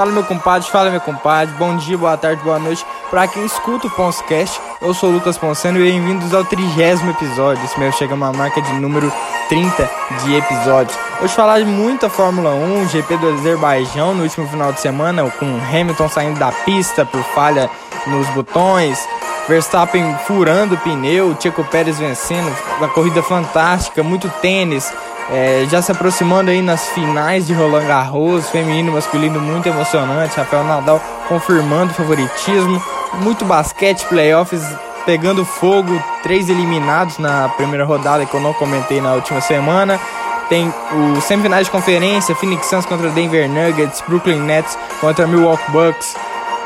Fala meu compadre, fala meu compadre, bom dia, boa tarde, boa noite. Pra quem escuta o Ponscast, eu sou o Lucas e bem-vindos ao trigésimo episódio. Esse meu chega a uma marca de número 30 de episódios. Hoje falar de muita Fórmula 1, GP do Azerbaijão no último final de semana, com Hamilton saindo da pista por falha nos botões, Verstappen furando o pneu, Checo Pérez vencendo, uma corrida fantástica, muito tênis, é, já se aproximando aí nas finais de Roland Garros, feminino, masculino, muito emocionante. Rafael Nadal confirmando o favoritismo. Muito basquete, playoffs pegando fogo. Três eliminados na primeira rodada que eu não comentei na última semana. Tem o semifinais de conferência, Phoenix Suns contra Denver Nuggets, Brooklyn Nets contra Milwaukee Bucks.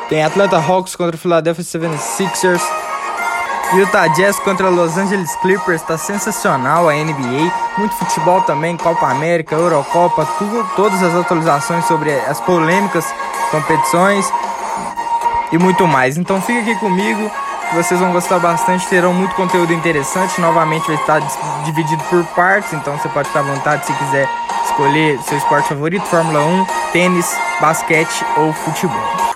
Tem Atlanta Hawks contra Philadelphia 76ers. Utah Jazz contra Los Angeles Clippers está sensacional a NBA, muito futebol também, Copa América, Eurocopa, tudo, todas as atualizações sobre as polêmicas competições e muito mais. Então fica aqui comigo, vocês vão gostar bastante, terão muito conteúdo interessante. Novamente vai estar dividido por partes, então você pode ficar à vontade se quiser escolher seu esporte favorito, Fórmula 1, tênis, basquete ou futebol.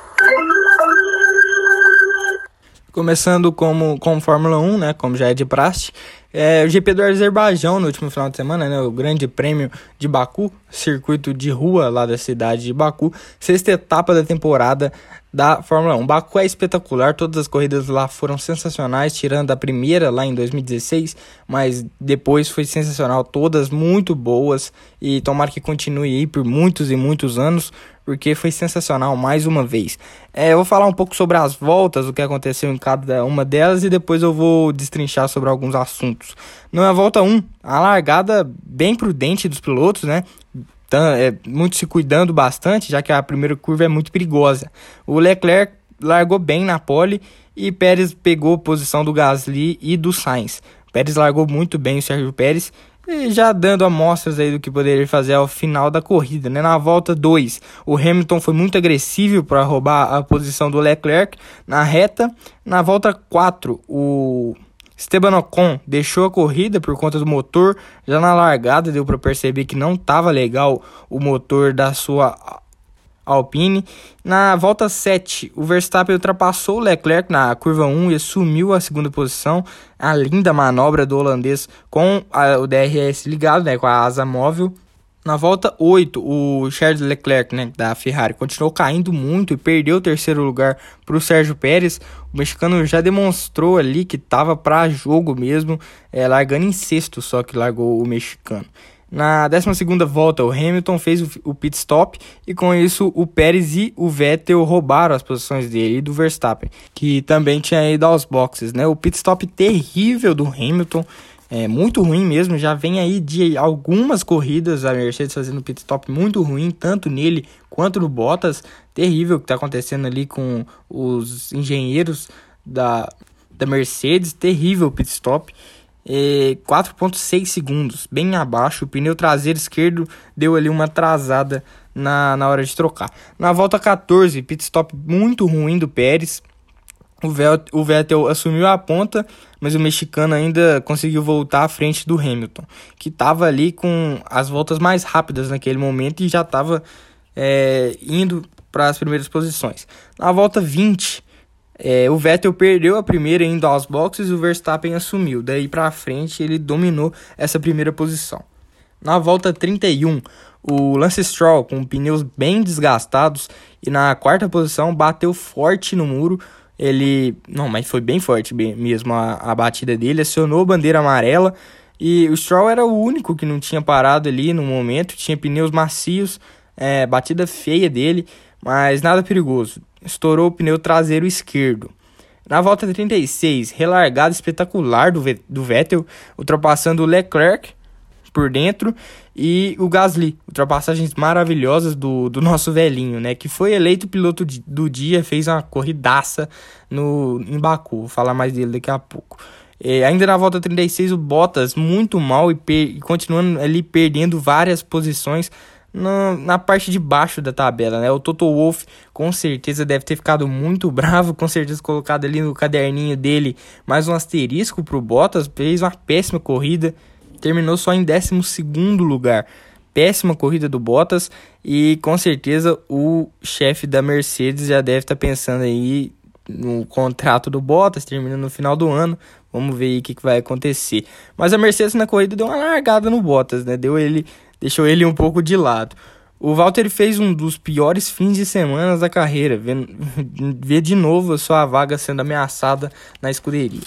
Começando como, com Fórmula 1, né, como já é de praxe, é, o GP do Azerbaijão no último final de semana, né, o Grande Prêmio de Baku, circuito de rua lá da cidade de Baku, sexta etapa da temporada da Fórmula 1. Baku é espetacular, todas as corridas lá foram sensacionais, tirando a primeira lá em 2016, mas depois foi sensacional, todas muito boas e tomara que continue aí por muitos e muitos anos, porque foi sensacional mais uma vez. É, eu vou falar um pouco sobre as voltas, o que aconteceu em cada uma delas e depois eu vou destrinchar sobre alguns assuntos. Na volta 1, a largada bem prudente dos pilotos, né? É, muito se cuidando bastante, já que a primeira curva é muito perigosa. O Leclerc largou bem na pole e Pérez pegou a posição do Gasly e do Sainz. Pérez largou muito bem o Sérgio Pérez já dando amostras aí do que poderia fazer ao final da corrida, né? Na volta 2, o Hamilton foi muito agressivo para roubar a posição do Leclerc na reta. Na volta 4, o Esteban Ocon deixou a corrida por conta do motor. Já na largada deu para perceber que não estava legal o motor da sua Alpine. Na volta 7, o Verstappen ultrapassou o Leclerc na curva 1 e assumiu a segunda posição. A linda manobra do holandês com a, o DRS ligado, né, com a asa móvel. Na volta 8, o Charles Leclerc, né, da Ferrari, continuou caindo muito e perdeu o terceiro lugar para o Sérgio Pérez. O mexicano já demonstrou ali que estava para jogo mesmo, é, largando em sexto, só que largou o mexicano. Na 12 volta, o Hamilton fez o, pit stop e com isso o Pérez e o Vettel roubaram as posições dele e do Verstappen, que também tinha ido aos boxes. Né? O pit stop terrível do Hamilton, é muito ruim mesmo. Já vem aí de algumas corridas a Mercedes fazendo pit stop muito ruim, tanto nele quanto no Bottas. Terrível o que está acontecendo ali com os engenheiros da, da Mercedes, terrível pit stop. 4.6 segundos, bem abaixo. O pneu traseiro esquerdo deu ali uma atrasada na, na hora de trocar. Na volta 14, pit stop muito ruim do Pérez. O Vettel, o Vettel assumiu a ponta, mas o mexicano ainda conseguiu voltar à frente do Hamilton, que estava ali com as voltas mais rápidas naquele momento e já estava é, indo para as primeiras posições. Na volta 20, é, o Vettel perdeu a primeira indo aos boxes e o Verstappen assumiu. Daí para frente ele dominou essa primeira posição. Na volta 31, o Lance Stroll, com pneus bem desgastados e na quarta posição, bateu forte no muro. Ele, não, mas foi bem forte mesmo a, a batida dele, acionou a bandeira amarela e o Stroll era o único que não tinha parado ali no momento, tinha pneus macios, é, batida feia dele, mas nada perigoso estourou o pneu traseiro esquerdo. Na volta 36, relargada espetacular do, do Vettel, ultrapassando o Leclerc por dentro e o Gasly. Ultrapassagens maravilhosas do, do nosso velhinho, né? Que foi eleito piloto do dia, fez uma corridaça no, em Baku. Vou falar mais dele daqui a pouco. É, ainda na volta 36, o Bottas muito mal e, e continuando ali perdendo várias posições na, na parte de baixo da tabela, né? O Toto Wolff com certeza deve ter ficado muito bravo, com certeza colocado ali no caderninho dele mais um asterisco pro Bottas, fez uma péssima corrida, terminou só em 12 lugar. péssima corrida do Bottas e com certeza o chefe da Mercedes já deve estar tá pensando aí no contrato do Bottas, terminando no final do ano. Vamos ver aí o que, que vai acontecer. Mas a Mercedes na corrida deu uma largada no Bottas, né? Deu ele, deixou ele um pouco de lado. O Walter fez um dos piores fins de semana da carreira, vendo, de novo a sua vaga sendo ameaçada na escuderia.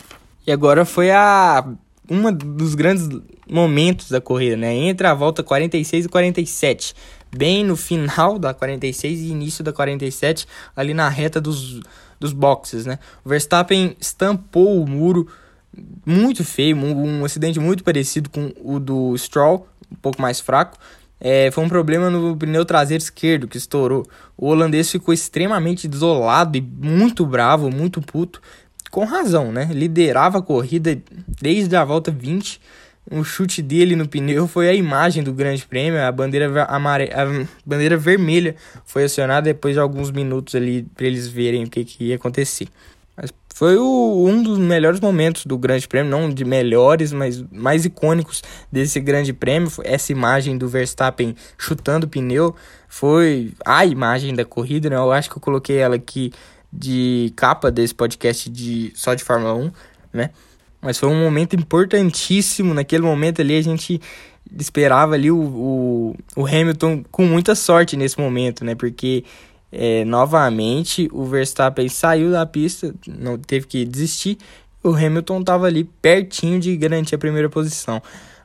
E agora foi a uma dos grandes momentos da corrida, né? Entre a volta 46 e 47, bem no final da 46 e início da 47, ali na reta dos, dos boxes, né? O Verstappen estampou o muro muito feio, um, um acidente muito parecido com o do Stroll, um pouco mais fraco, é, foi um problema no pneu traseiro esquerdo que estourou. O holandês ficou extremamente desolado e muito bravo, muito puto. Com razão, né? Liderava a corrida desde a volta 20. O chute dele no pneu foi a imagem do Grande Prêmio. A bandeira, amare... a bandeira vermelha foi acionada depois de alguns minutos ali para eles verem o que, que ia acontecer. Foi o, um dos melhores momentos do Grande Prêmio, não de melhores, mas mais icônicos desse Grande Prêmio. Essa imagem do Verstappen chutando o pneu foi a imagem da corrida, né? Eu acho que eu coloquei ela aqui de capa desse podcast de só de Fórmula 1, né? Mas foi um momento importantíssimo. Naquele momento ali a gente esperava ali o, o, o Hamilton com muita sorte nesse momento, né? Porque é, novamente o Verstappen saiu da pista, não teve que desistir. O Hamilton estava ali pertinho de garantir a primeira posição.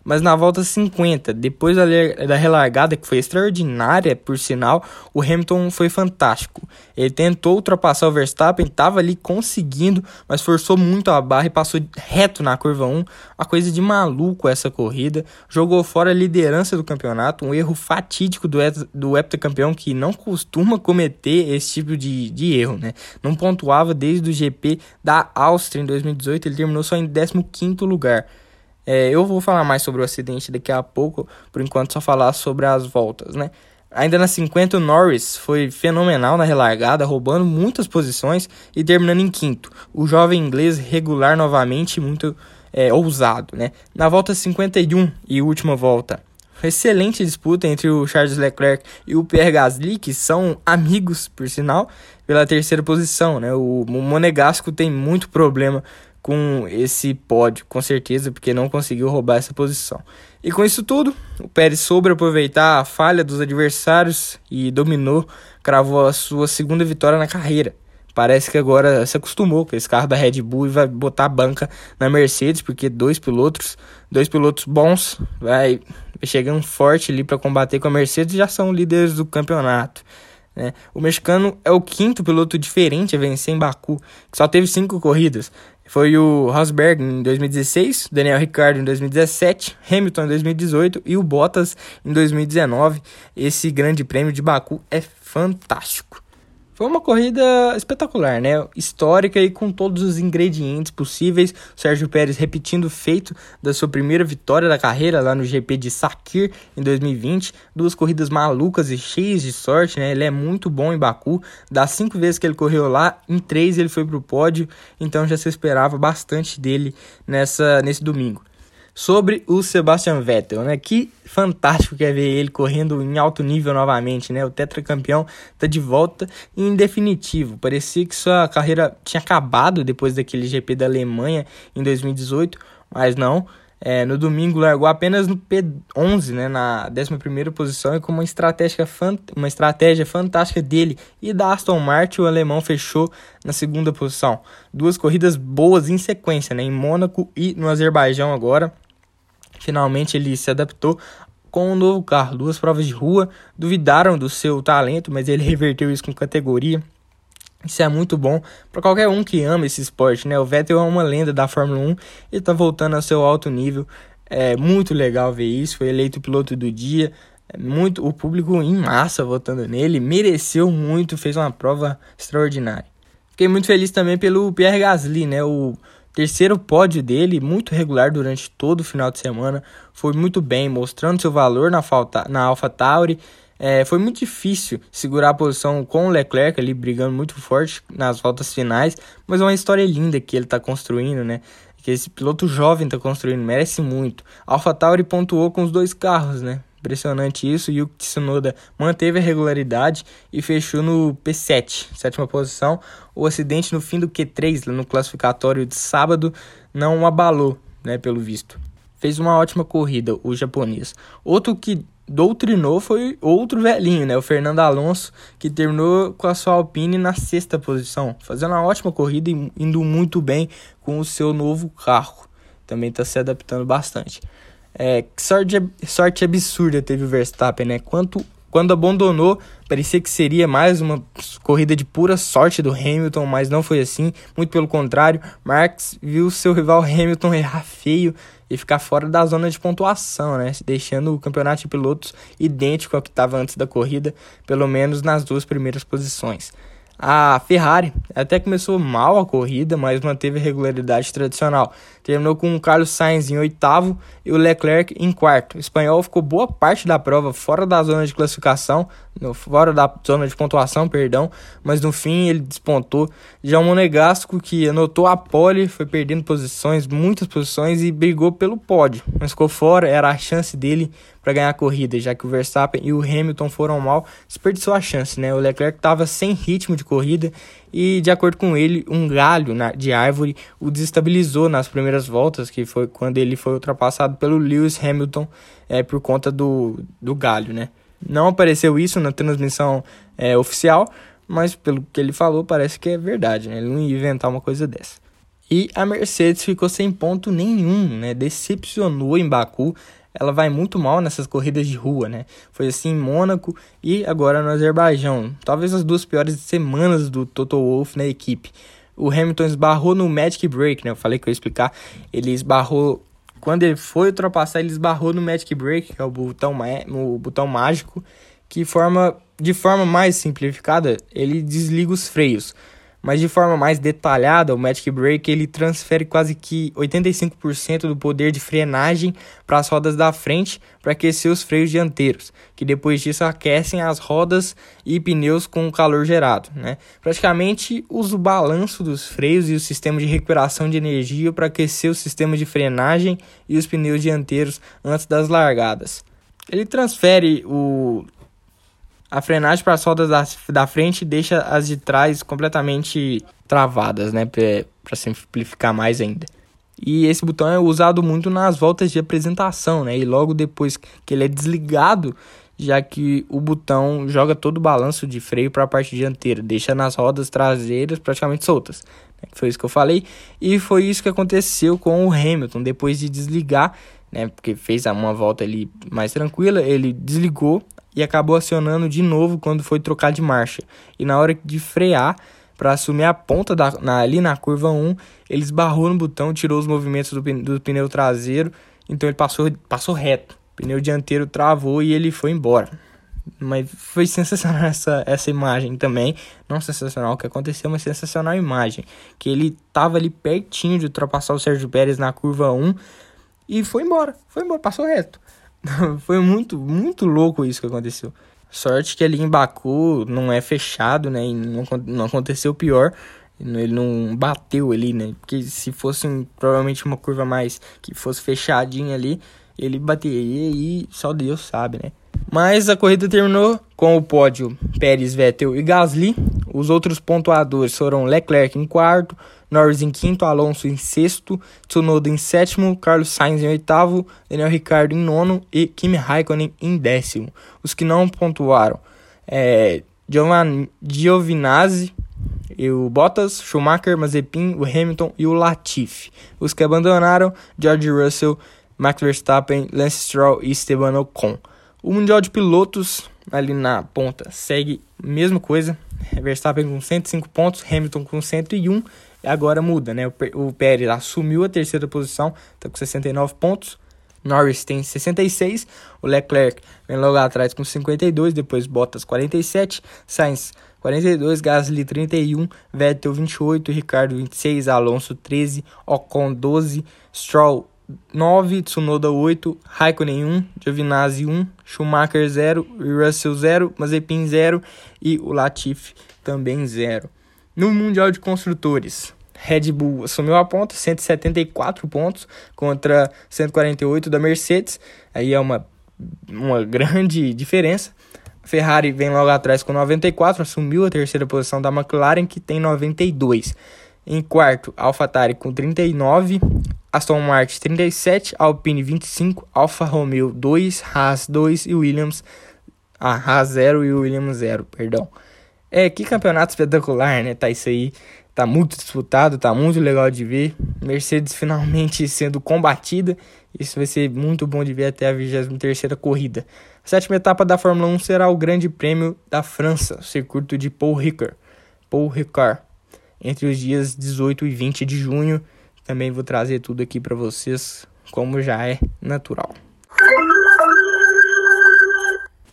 Mas na volta 50, depois da, da relargada, que foi extraordinária, por sinal, o Hamilton foi fantástico. Ele tentou ultrapassar o Verstappen, estava ali conseguindo, mas forçou muito a barra e passou reto na curva 1. Uma coisa de maluco essa corrida. Jogou fora a liderança do campeonato, um erro fatídico do, do heptacampeão que não costuma cometer esse tipo de, de erro, né? Não pontuava desde o GP da Áustria em 2018, ele terminou só em 15º lugar. É, eu vou falar mais sobre o acidente daqui a pouco, por enquanto só falar sobre as voltas, né? Ainda na 50, o Norris foi fenomenal na relargada, roubando muitas posições e terminando em quinto. O jovem inglês regular novamente, muito é, ousado, né? Na volta 51 e última volta, excelente disputa entre o Charles Leclerc e o Pierre Gasly, que são amigos, por sinal, pela terceira posição, né? O Monegasco tem muito problema com esse pódio, com certeza, porque não conseguiu roubar essa posição. E com isso tudo, o Pérez soube aproveitar a falha dos adversários e dominou, cravou a sua segunda vitória na carreira. Parece que agora se acostumou com esse carro da Red Bull e vai botar a banca na Mercedes, porque dois pilotos, dois pilotos bons, vai chegando forte ali para combater com a Mercedes já são líderes do campeonato. Né? O mexicano é o quinto piloto diferente a vencer em Baku, que só teve cinco corridas. Foi o Rosberg em 2016, Daniel Ricciardo em 2017, Hamilton em 2018 e o Bottas em 2019. Esse grande prêmio de Baku é fantástico. Foi uma corrida espetacular, né? Histórica e com todos os ingredientes possíveis. Sérgio Pérez repetindo o feito da sua primeira vitória da carreira lá no GP de Sakir em 2020. Duas corridas malucas e cheias de sorte, né? Ele é muito bom em Baku. Das cinco vezes que ele correu lá, em três ele foi pro pódio. Então já se esperava bastante dele nessa, nesse domingo sobre o Sebastian Vettel, né? Que fantástico que é ver ele correndo em alto nível novamente, né? O tetracampeão tá de volta em definitivo. Parecia que sua carreira tinha acabado depois daquele GP da Alemanha em 2018, mas não. É, no domingo largou apenas no P11, né, na 11 posição, e com uma estratégia, uma estratégia fantástica dele e da Aston Martin, o alemão fechou na segunda posição. Duas corridas boas em sequência, né, em Mônaco e no Azerbaijão agora. Finalmente ele se adaptou com um novo carro. Duas provas de rua duvidaram do seu talento, mas ele reverteu isso com categoria. Isso é muito bom para qualquer um que ama esse esporte, né? O Vettel é uma lenda da Fórmula 1 e está voltando ao seu alto nível. É muito legal ver isso. Foi eleito piloto do dia. É muito o público em massa votando nele, mereceu muito, fez uma prova extraordinária. Fiquei muito feliz também pelo Pierre Gasly, né? O Terceiro pódio dele, muito regular durante todo o final de semana, foi muito bem, mostrando seu valor na, falta, na AlphaTauri. É, foi muito difícil segurar a posição com o Leclerc ali brigando muito forte nas voltas finais, mas é uma história linda que ele está construindo, né? Que esse piloto jovem está construindo, merece muito. A AlphaTauri pontuou com os dois carros, né? Impressionante isso. O Tsunoda manteve a regularidade e fechou no P7, sétima posição. O acidente no fim do Q3, no classificatório de sábado, não abalou, né, pelo visto. Fez uma ótima corrida o japonês. Outro que doutrinou foi outro velhinho, né? O Fernando Alonso, que terminou com a sua Alpine na sexta posição, fazendo uma ótima corrida e indo muito bem com o seu novo carro. Também está se adaptando bastante. É, que sorte, sorte absurda teve o Verstappen, né? Quanto, quando abandonou, parecia que seria mais uma corrida de pura sorte do Hamilton, mas não foi assim. Muito pelo contrário, Marx viu seu rival Hamilton errar feio e ficar fora da zona de pontuação, né? Deixando o campeonato de pilotos idêntico ao que estava antes da corrida, pelo menos nas duas primeiras posições. A Ferrari até começou mal a corrida, mas manteve a regularidade tradicional. Terminou com o Carlos Sainz em oitavo e o Leclerc em quarto. O espanhol ficou boa parte da prova fora da zona de classificação, fora da zona de pontuação, perdão, mas no fim ele despontou. Já o Monegasco, que anotou a pole, foi perdendo posições, muitas posições e brigou pelo pódio, mas ficou fora, era a chance dele para ganhar a corrida, já que o Verstappen e o Hamilton foram mal, desperdiçou a chance, né? O Leclerc estava sem ritmo de corrida e, de acordo com ele, um galho de árvore o desestabilizou nas primeiras voltas, que foi quando ele foi ultrapassado pelo Lewis Hamilton é, por conta do, do galho, né? Não apareceu isso na transmissão é, oficial, mas pelo que ele falou, parece que é verdade, né? Ele não ia inventar uma coisa dessa. E a Mercedes ficou sem ponto nenhum, né? Decepcionou em Baku ela vai muito mal nessas corridas de rua, né? Foi assim em Mônaco e agora no Azerbaijão. Talvez as duas piores semanas do Toto Wolff na equipe. O Hamilton esbarrou no Magic Break, né? Eu falei que eu ia explicar. Ele esbarrou. Quando ele foi ultrapassar, ele esbarrou no Magic Break, que é o botão, o botão mágico, que forma, de forma mais simplificada, ele desliga os freios. Mas de forma mais detalhada, o Magic Break ele transfere quase que 85% do poder de frenagem para as rodas da frente para aquecer os freios dianteiros, que depois disso aquecem as rodas e pneus com o calor gerado. Né? Praticamente usa o balanço dos freios e o sistema de recuperação de energia para aquecer o sistema de frenagem e os pneus dianteiros antes das largadas. Ele transfere o a frenagem para as rodas da, da frente deixa as de trás completamente travadas, né? Para simplificar mais ainda. E esse botão é usado muito nas voltas de apresentação, né? E logo depois que ele é desligado, já que o botão joga todo o balanço de freio para a parte dianteira, deixa nas rodas traseiras praticamente soltas. Né? Foi isso que eu falei. E foi isso que aconteceu com o Hamilton depois de desligar, né? Porque fez uma volta ali mais tranquila, ele desligou e acabou acionando de novo quando foi trocar de marcha. E na hora de frear, para assumir a ponta da, na, ali na curva 1, ele esbarrou no botão, tirou os movimentos do, do pneu traseiro, então ele passou, passou reto. Pneu dianteiro travou e ele foi embora. Mas foi sensacional essa, essa imagem também. Não sensacional o que aconteceu, mas sensacional a imagem. Que ele tava ali pertinho de ultrapassar o Sérgio Pérez na curva 1 e foi embora. Foi embora, passou reto. Foi muito, muito louco isso que aconteceu. Sorte que ali em Baku não é fechado, né? E não, não aconteceu pior. Ele não bateu ali, né? Porque se fosse um, provavelmente uma curva mais que fosse fechadinha ali, ele bateria e só Deus sabe, né? Mas a corrida terminou com o pódio Pérez, Vettel e Gasly. Os outros pontuadores foram Leclerc em quarto, Norris em quinto, Alonso em sexto, Tsunoda em sétimo, Carlos Sainz em oitavo, Daniel Ricciardo em nono e Kimi Raikkonen em décimo. Os que não pontuaram é Giovinazzi, e o Bottas, Schumacher, Mazepin, o Hamilton e o Latifi. Os que abandonaram, George Russell, Max Verstappen, Lance Stroll e Esteban Ocon. O Mundial de Pilotos, ali na ponta, segue mesma coisa. Verstappen com 105 pontos, Hamilton com 101. Agora muda, né? O Pérez assumiu a terceira posição, está com 69 pontos. Norris tem 66, o Leclerc vem logo atrás com 52, depois Bottas 47, Sainz 42, Gasly 31, Vettel 28, Ricardo 26, Alonso 13, Ocon 12, Stroll 9, Tsunoda 8, Raikkonen 1, Giovinazzi 1, Schumacher 0, Russell 0, Mazepin 0 e o Latifi também 0. No Mundial de Construtores, Red Bull assumiu a ponta, 174 pontos contra 148 da Mercedes. Aí é uma uma grande diferença. Ferrari vem logo atrás com 94, assumiu a terceira posição da McLaren, que tem 92. Em quarto, AlphaTauri com 39, Aston Martin 37, Alpine 25, Alfa Romeo 2, Haas 2 e Williams ah, Haas 0 e Williams 0, perdão. É, que campeonato espetacular, né? Tá isso aí. Tá muito disputado, tá muito legal de ver. Mercedes finalmente sendo combatida. Isso vai ser muito bom de ver até a 23 corrida. A sétima etapa da Fórmula 1 será o Grande Prêmio da França, circuito de Paul Ricard. Paul Ricard entre os dias 18 e 20 de junho. Também vou trazer tudo aqui para vocês, como já é natural.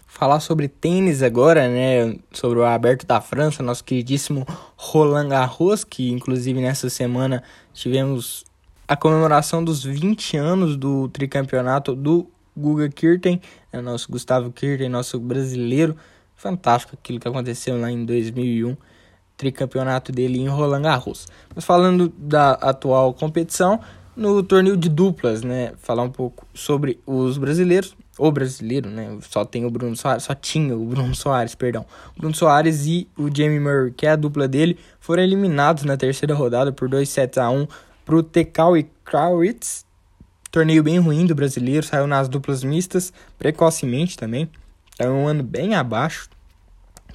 Falar sobre tênis agora, né? Sobre o Aberto da França, nosso queridíssimo Roland Garros, que inclusive nessa semana tivemos a comemoração dos 20 anos do tricampeonato do Guga Kirten, é nosso Gustavo Kirten, nosso brasileiro. Fantástico aquilo que aconteceu lá em 2001 tricampeonato dele em Roland Garros. Mas falando da atual competição, no torneio de duplas, né, falar um pouco sobre os brasileiros, o brasileiro, né, só tem o Bruno Soares, só tinha o Bruno Soares, perdão. O Bruno Soares e o Jamie Murray, que é a dupla dele, foram eliminados na terceira rodada por 2 sets a 1 pro Tekau e Krawitz. Torneio bem ruim do brasileiro, saiu nas duplas mistas precocemente também. É um ano bem abaixo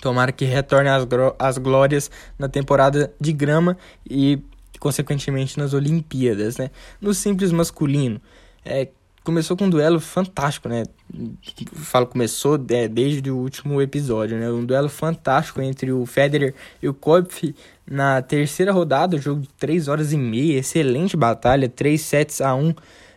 Tomara que retorne às, às glórias na temporada de grama e, consequentemente, nas Olimpíadas, né? No simples masculino, é, começou com um duelo fantástico, né? Falo começou é, desde o último episódio, né? Um duelo fantástico entre o Federer e o Kopf na terceira rodada, jogo de 3 horas e meia, excelente batalha, 3 sets a 1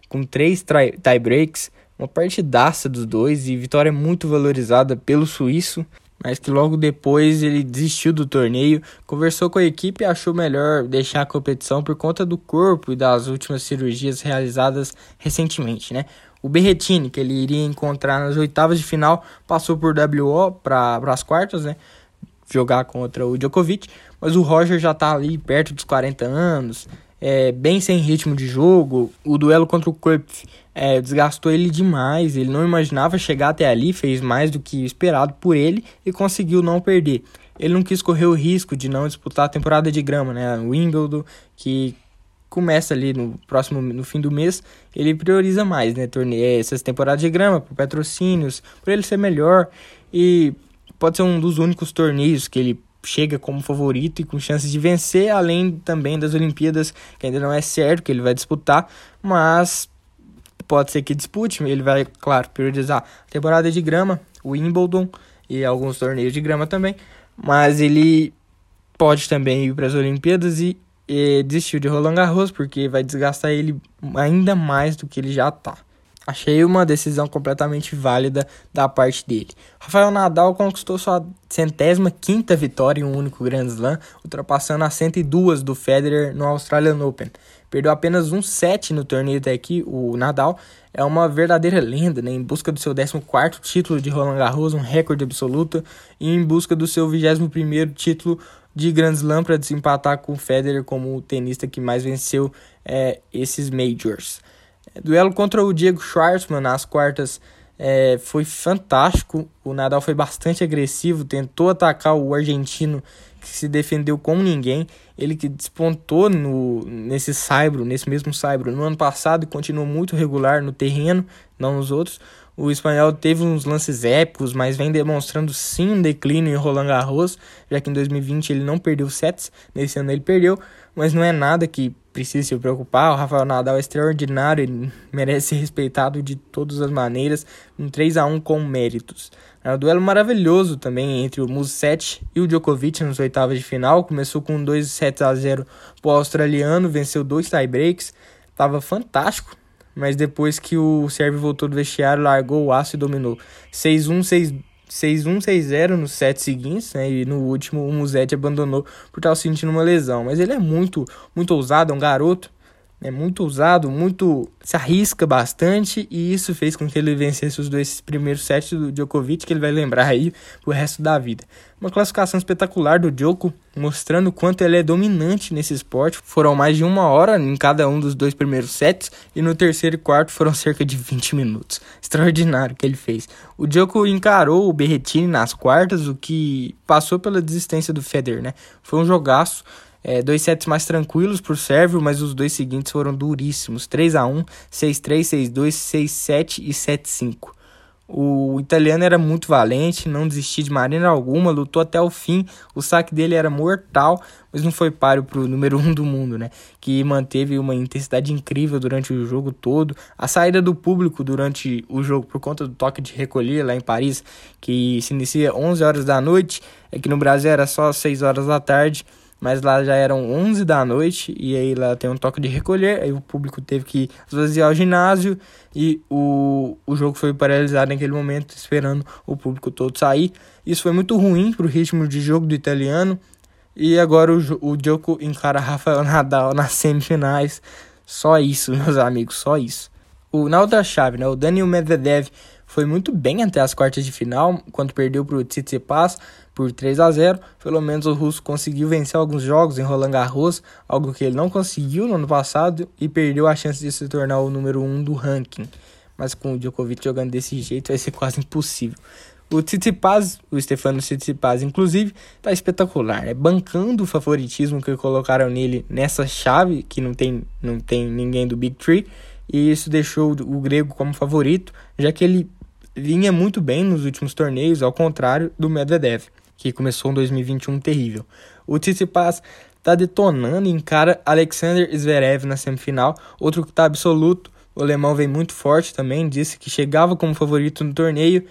com 3 tie breaks, uma partidaça dos dois e vitória muito valorizada pelo suíço mas que logo depois ele desistiu do torneio, conversou com a equipe e achou melhor deixar a competição por conta do corpo e das últimas cirurgias realizadas recentemente, né? O Berretini, que ele iria encontrar nas oitavas de final, passou por WO para as quartas, né? Jogar contra o Djokovic, mas o Roger já está ali perto dos 40 anos, é, bem sem ritmo de jogo. O duelo contra o Kopf é, desgastou ele demais. Ele não imaginava chegar até ali, fez mais do que esperado por ele e conseguiu não perder. Ele não quis correr o risco de não disputar a temporada de grama, né? O Wimbledon, que começa ali no próximo no fim do mês, ele prioriza mais, né, torneio, essas temporadas de grama, por patrocínios, por ele ser melhor e pode ser um dos únicos torneios que ele chega como favorito e com chances de vencer, além também das Olimpíadas, que ainda não é certo que ele vai disputar, mas pode ser que dispute. Ele vai, claro, priorizar a temporada de grama, o Wimbledon e alguns torneios de grama também, mas ele pode também ir para as Olimpíadas e, e desistiu de Roland Garros porque vai desgastar ele ainda mais do que ele já está. Achei uma decisão completamente válida da parte dele. Rafael Nadal conquistou sua centésima quinta vitória em um único Grand Slam, ultrapassando as 102 do Federer no Australian Open. Perdeu apenas um set no torneio até aqui, o Nadal é uma verdadeira lenda, né? em busca do seu 14º título de Roland Garros, um recorde absoluto, e em busca do seu 21º título de Grand Slam para desempatar com o Federer como o tenista que mais venceu é, esses Majors. Duelo contra o Diego Schwartzman nas quartas é, foi fantástico. O Nadal foi bastante agressivo, tentou atacar o argentino que se defendeu como ninguém. Ele que despontou no, nesse saibro, nesse mesmo saibro no ano passado e continuou muito regular no terreno, não nos outros. O espanhol teve uns lances épicos, mas vem demonstrando sim um declínio em Roland Garros, já que em 2020 ele não perdeu sets, nesse ano ele perdeu, mas não é nada que precisa se preocupar. O Rafael Nadal é extraordinário, ele merece ser respeitado de todas as maneiras, um 3 a 1 com méritos. É um duelo maravilhoso também entre o Muset e o Djokovic nos oitavas de final. Começou com 2 sets a 0 para o australiano, venceu dois tiebreaks, estava fantástico. Mas depois que o Sérvio voltou do vestiário, largou o aço e dominou. 6-1, 6-1, 6-0 nos sets seguintes, né? E no último o Musetti abandonou por estar sentindo uma lesão. Mas ele é muito, muito ousado, é um garoto. É muito ousado, muito se arrisca bastante e isso fez com que ele vencesse os dois primeiros sets do Djokovic, que ele vai lembrar aí pro resto da vida. Uma classificação espetacular do Djoko, mostrando o quanto ele é dominante nesse esporte. Foram mais de uma hora em cada um dos dois primeiros sets e no terceiro e quarto foram cerca de 20 minutos. Extraordinário que ele fez. O Djoko encarou o Berrettini nas quartas, o que passou pela desistência do Federer, né? Foi um jogaço. É, dois sets mais tranquilos para o sérvio, mas os dois seguintes foram duríssimos. 3 a 1 6-3, 6-2, 6-7 e 7-5. O italiano era muito valente, não desistiu de maneira alguma, lutou até o fim. O saque dele era mortal, mas não foi páreo para o número um do mundo, né? Que manteve uma intensidade incrível durante o jogo todo. A saída do público durante o jogo, por conta do toque de recolher lá em Paris, que se inicia 11 horas da noite, é que no Brasil era só 6 horas da tarde mas lá já eram 11 da noite e aí lá tem um toque de recolher, aí o público teve que esvaziar o ginásio e o, o jogo foi paralisado naquele momento, esperando o público todo sair. Isso foi muito ruim para o ritmo de jogo do italiano e agora o, o Djoko encara Rafael Nadal nas semifinais. Só isso, meus amigos, só isso. O, na outra chave, né, o Daniel Medvedev foi muito bem até as quartas de final, quando perdeu para o Tsitsipas por 3 a 0. Pelo menos o russo conseguiu vencer alguns jogos em Roland Garros, algo que ele não conseguiu no ano passado e perdeu a chance de se tornar o número 1 um do ranking. Mas com o Djokovic jogando desse jeito vai ser quase impossível. O Tsitsipas, o Stefano Tsitsipas, inclusive, tá espetacular, né? Bancando o favoritismo que colocaram nele nessa chave, que não tem, não tem ninguém do Big Three, e isso deixou o grego como favorito, já que ele vinha muito bem nos últimos torneios, ao contrário do Medvedev, que começou em 2021 terrível. O Tsitsipas está detonando e encara Alexander Zverev na semifinal, outro que está absoluto. O alemão vem muito forte também, disse que chegava como favorito no torneio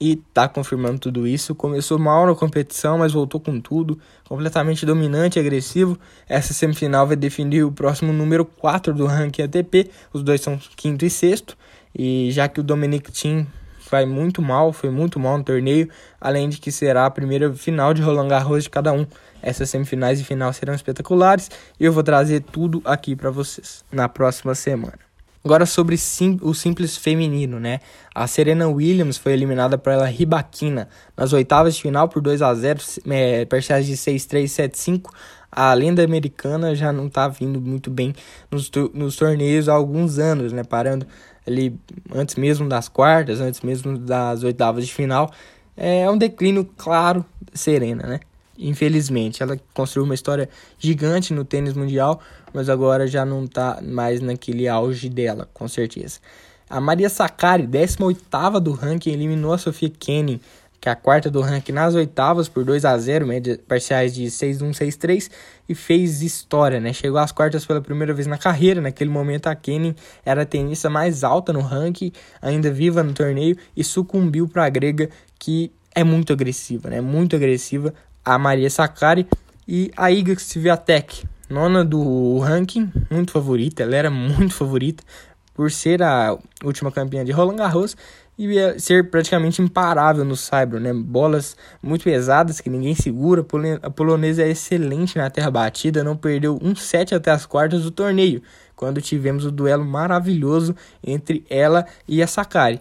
e está confirmando tudo isso. Começou mal na competição, mas voltou com tudo, completamente dominante e agressivo. Essa semifinal vai definir o próximo número 4 do ranking ATP. Os dois são quinto e sexto. E já que o Dominic Thiem vai muito mal, foi muito mal no torneio, além de que será a primeira final de Roland Garros de cada um. Essas semifinais e final serão espetaculares e eu vou trazer tudo aqui para vocês na próxima semana. Agora sobre sim, o simples feminino, né? A Serena Williams foi eliminada pela Ribaquina nas oitavas de final por 2 a 0 é, parciais de 6-3 7-5. A lenda americana já não está vindo muito bem nos, nos torneios há alguns anos, né? Parando ali antes mesmo das quartas, antes mesmo das oitavas de final. É um declínio claro Serena, né? Infelizmente, ela construiu uma história gigante no tênis mundial, mas agora já não está mais naquele auge dela, com certeza. A Maria Sakkari, 18ª do ranking, eliminou a Sofia Kenin que é a quarta do ranking nas oitavas por 2 a 0 média parciais de 6-1, 6-3 e fez história, né? Chegou às quartas pela primeira vez na carreira, naquele momento a Kenny era a tenista mais alta no ranking, ainda viva no torneio e sucumbiu para a grega que é muito agressiva, né? Muito agressiva, a Maria Sakkari e a Iga Swiatek, nona do ranking, muito favorita, ela era muito favorita por ser a última campeã de Roland Garros e ser praticamente imparável no Saibro, né? Bolas muito pesadas que ninguém segura. A polonesa é excelente na terra batida, não perdeu um set até as quartas do torneio, quando tivemos o duelo maravilhoso entre ela e a Sakari.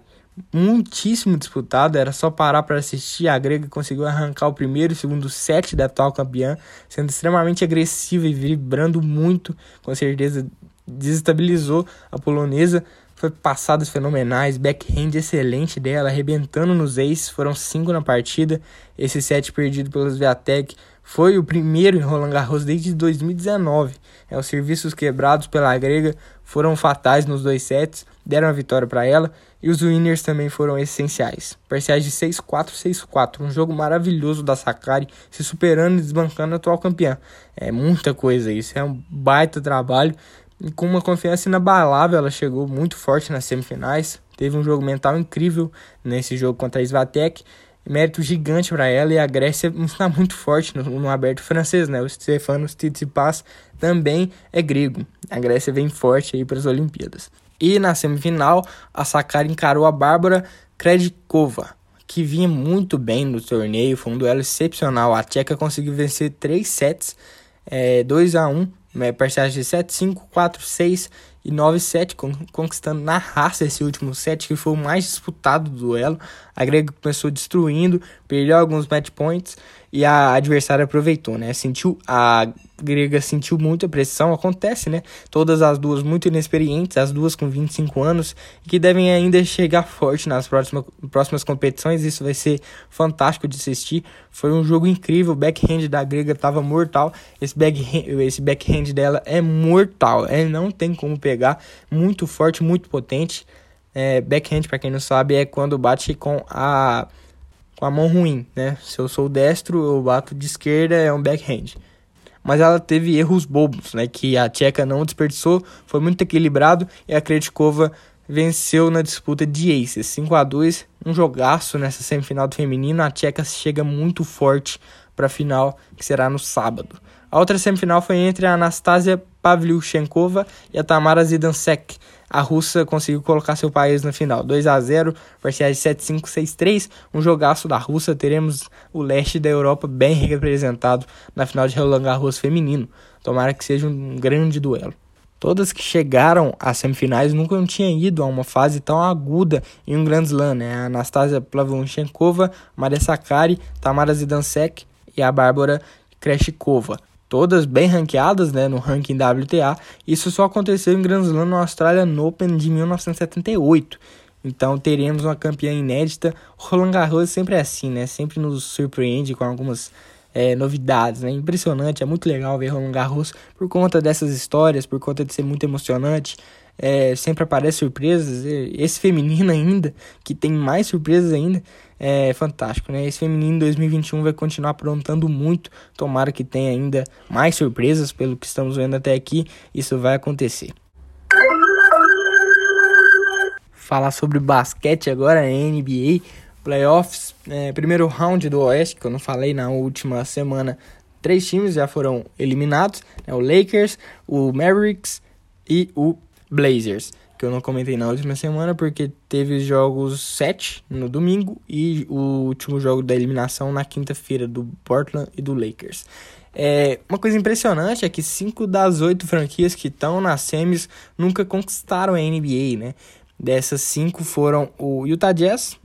Muitíssimo disputado, era só parar para assistir. A grega conseguiu arrancar o primeiro e segundo set da atual campeã, sendo extremamente agressiva e vibrando muito, com certeza desestabilizou a polonesa foi passadas fenomenais, backhand excelente dela, arrebentando nos aces, foram cinco na partida. Esse set perdido pelos Viatec foi o primeiro em Roland Garros desde 2019. É, os serviços quebrados pela grega foram fatais nos dois sets, deram a vitória para ela e os winners também foram essenciais. Parciais de 6-4, 6-4, um jogo maravilhoso da Sakari, se superando e desbancando a atual campeã. É muita coisa isso, é um baita trabalho e com uma confiança inabalável, ela chegou muito forte nas semifinais. Teve um jogo mental incrível nesse jogo contra a Svatek. Mérito gigante para ela e a Grécia está muito forte no, no aberto francês, né? O Stefanos Tsitsipas também é grego. A Grécia vem forte aí para as Olimpíadas. E na semifinal, a Sakari encarou a Bárbara Kredikova, que vinha muito bem no torneio. Foi um duelo excepcional. A tcheca conseguiu vencer três sets, é, 2 a 1 né, parciais de 7-5, 4-6 e 9-7, conquistando na raça esse último set, que foi o mais disputado do duelo. A grega começou destruindo, perdeu alguns match points e a adversária aproveitou, né? Sentiu a grega sentiu muita pressão, acontece, né? Todas as duas muito inexperientes, as duas com 25 anos, que devem ainda chegar forte nas próximas, próximas competições. Isso vai ser fantástico de assistir. Foi um jogo incrível, o backhand da grega estava mortal. Esse backhand, esse backhand dela é mortal, é não tem como pegar, muito forte, muito potente. É, backhand, para quem não sabe, é quando bate com a com a mão ruim, né? Se eu sou destro, eu bato de esquerda, é um backhand. Mas ela teve erros bobos, né? Que a tcheca não desperdiçou, foi muito equilibrado e a Krejcikova venceu na disputa de aces, 5 a 2 um jogaço nessa semifinal do feminino. A tcheca chega muito forte para a final, que será no sábado. A outra semifinal foi entre a Anastasia Pavlyuchenkova e a Tamara Zidansek. A russa conseguiu colocar seu país na final. 2 a 0 parciais de 7-5, 6-3. Um jogaço da Rússia. Teremos o leste da Europa bem representado na final de Roland Garros feminino. Tomara que seja um grande duelo. Todas que chegaram às semifinais nunca tinham ido a uma fase tão aguda em um Grand Slam, né? A Anastasia Pavlyuchenkova, Maria Sakkari, Tamara Zidansek e a Bárbara Kreshikova todas bem ranqueadas né, no ranking WTA. Isso só aconteceu em Grand Slam no Australian Open de 1978. Então teremos uma campeã inédita. Roland Garros sempre é assim, né? Sempre nos surpreende com algumas é, novidades, né? Impressionante, é muito legal ver Roland Garros por conta dessas histórias, por conta de ser muito emocionante. É, sempre aparece surpresas. Esse feminino ainda, que tem mais surpresas ainda, é fantástico, né? Esse feminino 2021 vai continuar aprontando muito. Tomara que tenha ainda mais surpresas pelo que estamos vendo até aqui. Isso vai acontecer. Falar sobre basquete agora, NBA, playoffs, é, primeiro round do Oeste, que eu não falei na última semana. Três times já foram eliminados: né? o Lakers, o Mavericks e o Blazers que eu não comentei na última semana, porque teve jogos 7 no domingo e o último jogo da eliminação na quinta-feira do Portland e do Lakers. É, uma coisa impressionante é que cinco das oito franquias que estão nas semis nunca conquistaram a NBA, né? Dessas cinco foram o Utah Jazz,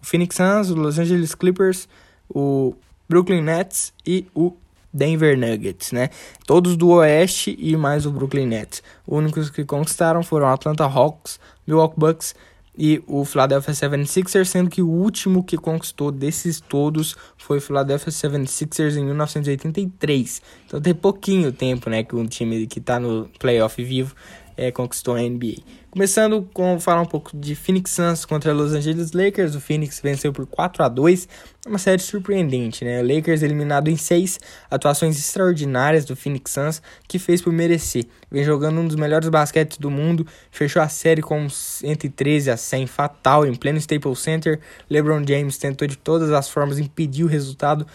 o Phoenix Suns, o Los Angeles Clippers, o Brooklyn Nets e o Denver Nuggets, né? Todos do Oeste e mais o Brooklyn Nets. Os únicos que conquistaram foram Atlanta Hawks, Milwaukee Bucks e o Philadelphia 76ers, sendo que o último que conquistou desses todos foi o Philadelphia 76ers em 1983. Então tem pouquinho tempo, né, que um time que está no playoff vivo é, conquistou a NBA. Começando com falar um pouco de Phoenix Suns contra Los Angeles Lakers. O Phoenix venceu por 4 a 2 uma série surpreendente, né? O Lakers eliminado em 6, atuações extraordinárias do Phoenix Suns, que fez por merecer. Vem jogando um dos melhores basquetes do mundo, fechou a série com 113 a 100, fatal, em pleno Staples Center. LeBron James tentou de todas as formas impedir o resultado,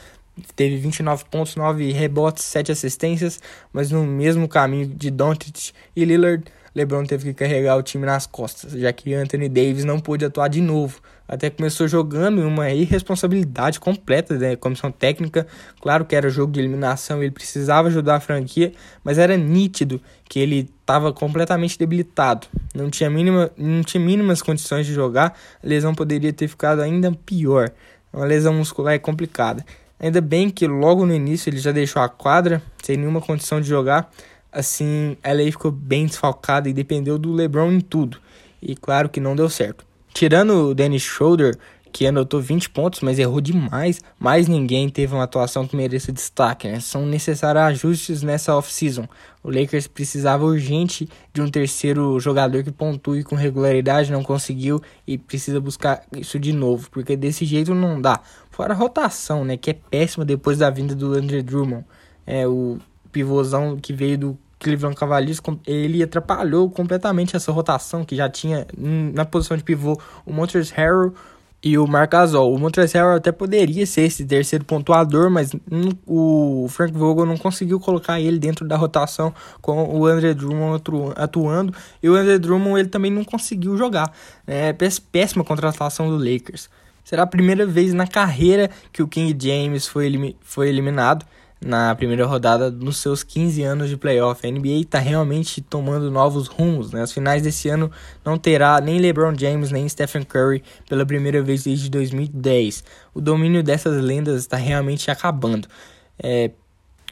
teve 29 pontos, 9 rebotes, 7 assistências, mas no mesmo caminho de Doncic e Lillard, LeBron teve que carregar o time nas costas, já que Anthony Davis não pôde atuar de novo. Até começou jogando em uma irresponsabilidade completa da comissão técnica. Claro que era jogo de eliminação, ele precisava ajudar a franquia, mas era nítido que ele estava completamente debilitado. Não tinha, mínima, não tinha mínimas condições de jogar, a lesão poderia ter ficado ainda pior. Uma lesão muscular é complicada. Ainda bem que logo no início ele já deixou a quadra, sem nenhuma condição de jogar, assim, LA ficou bem desfalcada e dependeu do LeBron em tudo. E claro que não deu certo. Tirando o Dennis Schroeder, que anotou 20 pontos, mas errou demais, mais ninguém teve uma atuação que mereça destaque. Né? São necessários ajustes nessa off-season. O Lakers precisava urgente de um terceiro jogador que pontue com regularidade, não conseguiu e precisa buscar isso de novo, porque desse jeito não dá. Fora a rotação, né, que é péssima depois da vinda do Andrew Drummond. É o pivôzão que veio do Cleveland Cavaliers, ele atrapalhou completamente essa rotação que já tinha na posição de pivô o Montrezl Harrell e o Marc Gasol. O Montrezl Harrell até poderia ser esse terceiro pontuador, mas o Frank Vogel não conseguiu colocar ele dentro da rotação com o André Drummond atuando, e o André Drummond ele também não conseguiu jogar. É péssima contratação do Lakers. Será a primeira vez na carreira que o King James foi, elim foi eliminado na primeira rodada nos seus 15 anos de playoff. A NBA está realmente tomando novos rumos. Né? As finais desse ano não terá nem LeBron James nem Stephen Curry pela primeira vez desde 2010. O domínio dessas lendas está realmente acabando. É,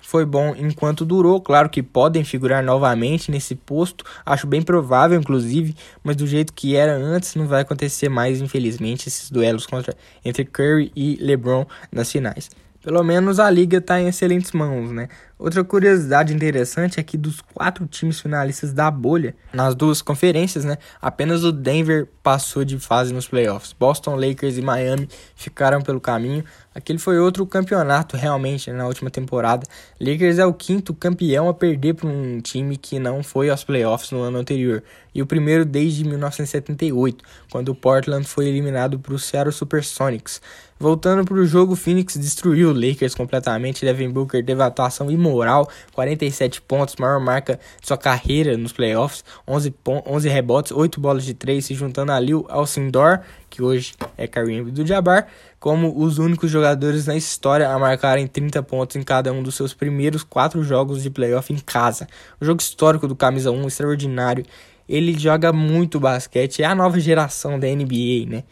foi bom enquanto durou. Claro que podem figurar novamente nesse posto, acho bem provável, inclusive, mas do jeito que era antes não vai acontecer mais, infelizmente, esses duelos contra entre Curry e LeBron nas finais. Pelo menos a liga está em excelentes mãos, né? Outra curiosidade interessante é que dos quatro times finalistas da bolha, nas duas conferências, né, apenas o Denver passou de fase nos playoffs. Boston, Lakers e Miami ficaram pelo caminho. Aquele foi outro campeonato realmente né, na última temporada. Lakers é o quinto campeão a perder para um time que não foi aos playoffs no ano anterior. E o primeiro desde 1978, quando o Portland foi eliminado para o Seattle Supersonics. Voltando para o jogo, Phoenix destruiu o Lakers completamente. Devin Booker teve atuação imoral, 47 pontos, maior marca de sua carreira nos playoffs, 11, 11 rebotes, 8 bolas de 3, se juntando a Lil Alcindor, que hoje é Kareem Abdul-Jabbar, como os únicos jogadores na história a marcarem 30 pontos em cada um dos seus primeiros 4 jogos de playoff em casa. O jogo histórico do Camisa 1, extraordinário. Ele joga muito basquete, é a nova geração da NBA, né?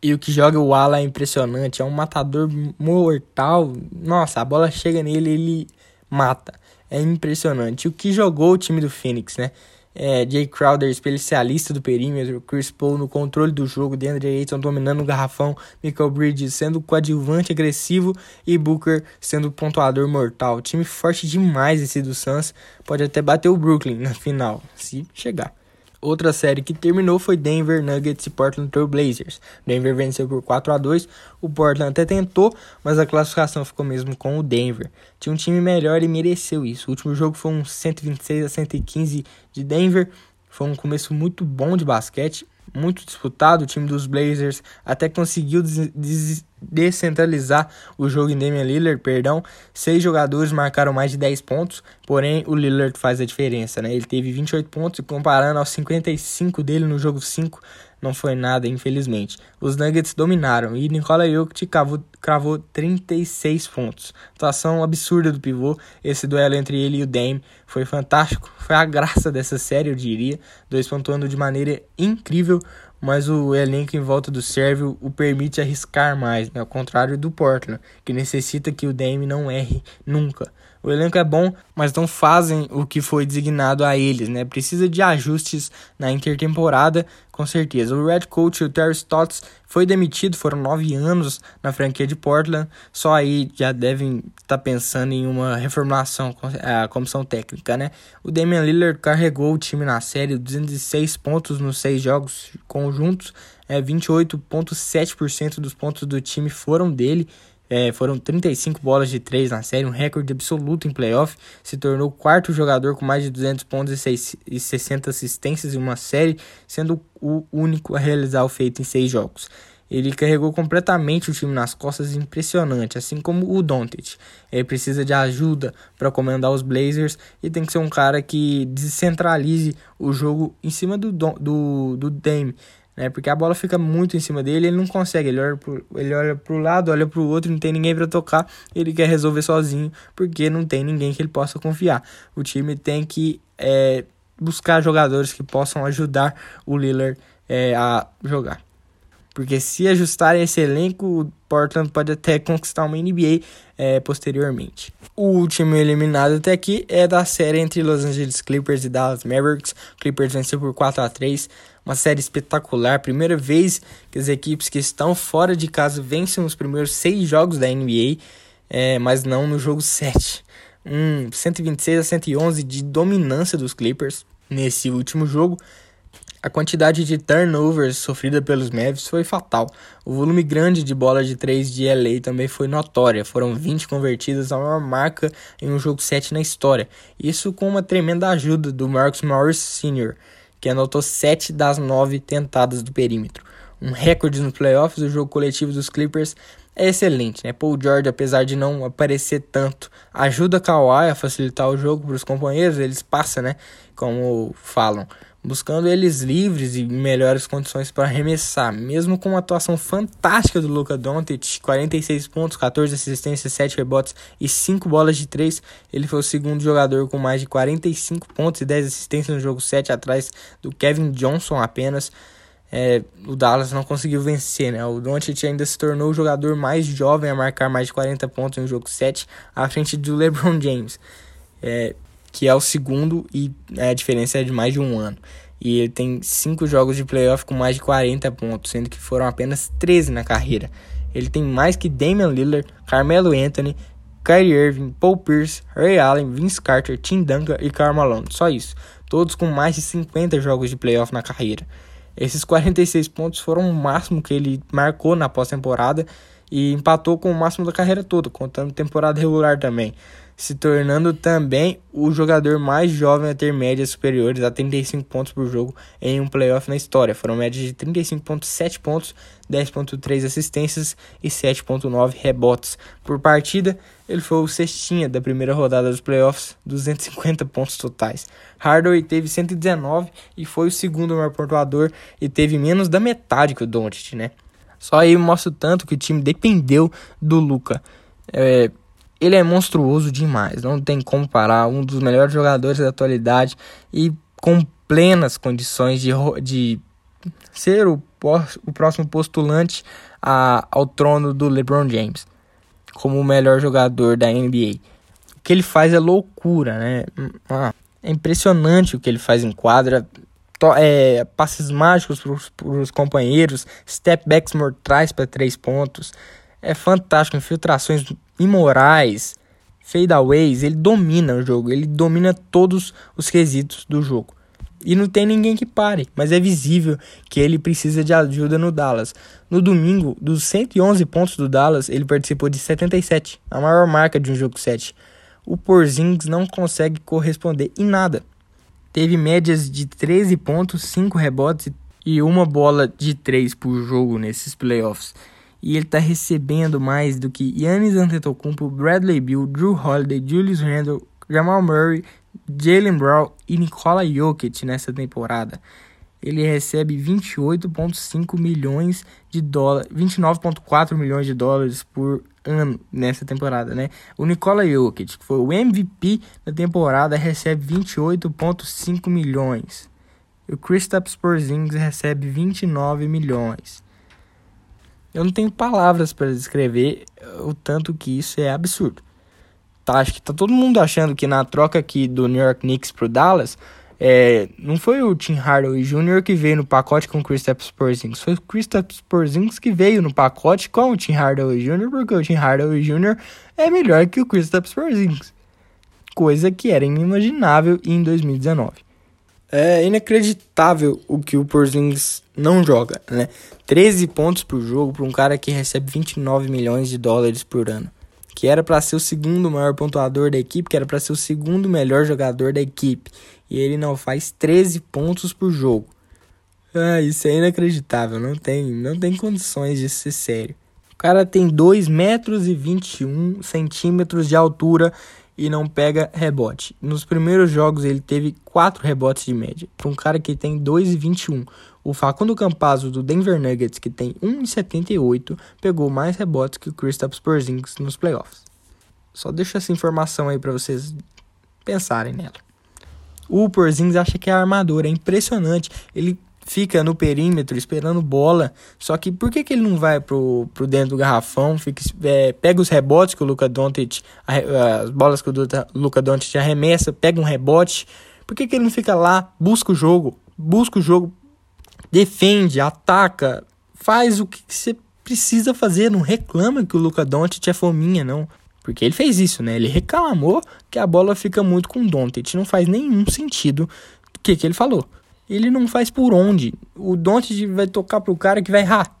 E o que joga o ala é impressionante, é um matador mortal. Nossa, a bola chega nele, ele mata. É impressionante. O que jogou o time do Phoenix, né? É, Jay Crowder, especialista do perímetro, Chris Paul no controle do jogo, DeAndre Ayton dominando o garrafão, Michael Bridges sendo coadjuvante agressivo e Booker sendo pontuador mortal. Time forte demais esse do Suns, pode até bater o Brooklyn na final, se chegar. Outra série que terminou foi Denver Nuggets e Portland Trail Blazers. Denver venceu por 4 a 2. O Portland até tentou, mas a classificação ficou mesmo com o Denver. Tinha um time melhor e mereceu isso. O último jogo foi um 126 a 115 de Denver. Foi um começo muito bom de basquete muito disputado. O time dos Blazers até conseguiu des descentralizar o jogo em Damian Lillard, perdão. Seis jogadores marcaram mais de 10 pontos, porém o Lillard faz a diferença, né? Ele teve 28 pontos e comparando aos 55 dele no jogo 5, não foi nada, infelizmente. Os Nuggets dominaram e Nikola Jokic cravou, cravou 36 pontos. Atuação absurda do pivô. Esse duelo entre ele e o Dame foi fantástico. Foi a graça dessa série, eu diria. Dois pontuando de maneira incrível, mas o elenco em volta do Sérvio o permite arriscar mais, né? ao contrário do Portland, que necessita que o Dame não erre nunca. O elenco é bom, mas não fazem o que foi designado a eles, né? Precisa de ajustes na intertemporada, com certeza. O Red Coach, o Terry Stotts, foi demitido, foram nove anos na franquia de Portland, só aí já devem estar tá pensando em uma reformulação, a comissão técnica, né? O Damian Lillard carregou o time na série, 206 pontos nos seis jogos conjuntos, é, 28,7% dos pontos do time foram dele, é, foram 35 bolas de 3 na série, um recorde absoluto em playoff. Se tornou o quarto jogador com mais de 200 pontos e, 6, e 60 assistências em uma série, sendo o único a realizar o feito em seis jogos. Ele carregou completamente o time nas costas, impressionante, assim como o Doncic. Ele precisa de ajuda para comandar os Blazers e tem que ser um cara que descentralize o jogo em cima do, do, do Dame né? Porque a bola fica muito em cima dele, ele não consegue, ele olha pro, ele olha pro lado, olha pro outro, não tem ninguém para tocar, ele quer resolver sozinho, porque não tem ninguém que ele possa confiar. O time tem que é, buscar jogadores que possam ajudar o Lillard é, a jogar. Porque se ajustarem esse elenco, o Portland pode até conquistar uma NBA é, posteriormente. O último eliminado até aqui é da série entre Los Angeles Clippers e Dallas Mavericks. Clippers venceu por 4 a 3 uma série espetacular. Primeira vez que as equipes que estão fora de casa vencem os primeiros seis jogos da NBA, é, mas não no jogo 7. Um 126 a 111 de dominância dos Clippers nesse último jogo. A quantidade de turnovers sofrida pelos Mavs foi fatal. O volume grande de bola de 3 de LA também foi notória. Foram 20 convertidas, a maior marca em um jogo 7 na história. Isso com uma tremenda ajuda do Marcus Morris Sr., que anotou 7 das 9 tentadas do perímetro. Um recorde nos playoffs, o jogo coletivo dos Clippers é excelente, né? Paul George, apesar de não aparecer tanto, ajuda Kawhi a facilitar o jogo para os companheiros, eles passam, né? Como falam buscando eles livres e melhores condições para arremessar. Mesmo com uma atuação fantástica do Luka Doncic, 46 pontos, 14 assistências, 7 rebotes e 5 bolas de 3, ele foi o segundo jogador com mais de 45 pontos e 10 assistências no jogo 7, atrás do Kevin Johnson apenas. É, o Dallas não conseguiu vencer, né? O Doncic ainda se tornou o jogador mais jovem a marcar mais de 40 pontos no jogo 7, à frente do LeBron James. É, que é o segundo e a diferença é de mais de um ano. E ele tem cinco jogos de playoff com mais de 40 pontos, sendo que foram apenas 13 na carreira. Ele tem mais que Damian Lillard, Carmelo Anthony, Kyrie Irving, Paul Pierce, Ray Allen, Vince Carter, Tim Duncan e Karl Malone. Só isso. Todos com mais de 50 jogos de playoff na carreira. Esses 46 pontos foram o máximo que ele marcou na pós-temporada e empatou com o máximo da carreira toda, contando temporada regular também se tornando também o jogador mais jovem a ter médias superiores a 35 pontos por jogo em um playoff na história. Foram médias de 35,7 pontos, 10,3 assistências e 7,9 rebotes por partida. Ele foi o cestinha da primeira rodada dos playoffs, 250 pontos totais. Hardaway teve 119 e foi o segundo maior pontuador e teve menos da metade que o Doncic, né? Só aí mostra o tanto que o time dependeu do Luca. É, ele é monstruoso demais, não tem como parar, um dos melhores jogadores da atualidade e com plenas condições de, de ser o, o próximo postulante a, ao trono do LeBron James como o melhor jogador da NBA. O que ele faz é loucura, né? Ah, é impressionante o que ele faz em quadra. É, passes mágicos para os companheiros, step backs mortais para três pontos. É fantástico, infiltrações imorais, fadeaways, ele domina o jogo, ele domina todos os quesitos do jogo. E não tem ninguém que pare, mas é visível que ele precisa de ajuda no Dallas. No domingo, dos 111 pontos do Dallas, ele participou de 77, a maior marca de um jogo 7. O Porzingis não consegue corresponder em nada. Teve médias de 13 pontos, 5 rebotes e uma bola de 3 por jogo nesses playoffs e ele está recebendo mais do que Yannis Antetokounmpo, Bradley Beal, Drew Holiday, Julius Randle, Jamal Murray, Jalen Brown e Nikola Jokic nessa temporada. Ele recebe 28,5 milhões de dólares, 29,4 milhões de dólares por ano nessa temporada, né? O Nikola Jokic, que foi o MVP da temporada, recebe 28,5 milhões. E o Kristaps Porzingis recebe 29 milhões. Eu não tenho palavras para descrever o tanto que isso é absurdo. Tá, acho que tá todo mundo achando que na troca aqui do New York Knicks pro Dallas, é, não foi o Tim Hardaway Jr. que veio no pacote com o Kristaps Porzingis, foi o Kristaps Porzingis que veio no pacote com o Tim Hardaway Jr. porque o Tim Hardaway Jr. é melhor que o Kristaps Porzingis, coisa que era inimaginável em 2019. É inacreditável o que o Porzingis não joga, né? 13 pontos por jogo para um cara que recebe 29 milhões de dólares por ano, que era para ser o segundo maior pontuador da equipe, que era para ser o segundo melhor jogador da equipe, e ele não faz 13 pontos por jogo. Ah, isso é inacreditável, não tem, não tem condições de ser sério. O cara tem 2 metros e 21 centímetros de altura e não pega rebote. Nos primeiros jogos ele teve 4 rebotes de média, para um cara que tem 2,21. O Facundo Campazzo do Denver Nuggets, que tem 1,78, pegou mais rebotes que o Kristaps Porzingis nos playoffs. Só deixo essa informação aí para vocês pensarem nela. O Porzingis acha que é armador, é impressionante. Ele fica no perímetro esperando bola. Só que por que, que ele não vai pro, pro dentro do garrafão? Fica, é, pega os rebotes que o Luca Doncic, as bolas que o Luca Doncic arremessa, pega um rebote. Por que, que ele não fica lá, busca o jogo, busca o jogo, defende, ataca, faz o que você precisa fazer, não reclama que o Luca Doncic é fominha, não. Porque ele fez isso, né? Ele reclamou que a bola fica muito com o Doncic. Não faz nenhum sentido o que, que ele falou ele não faz por onde. O Doncic vai tocar pro cara que vai errar.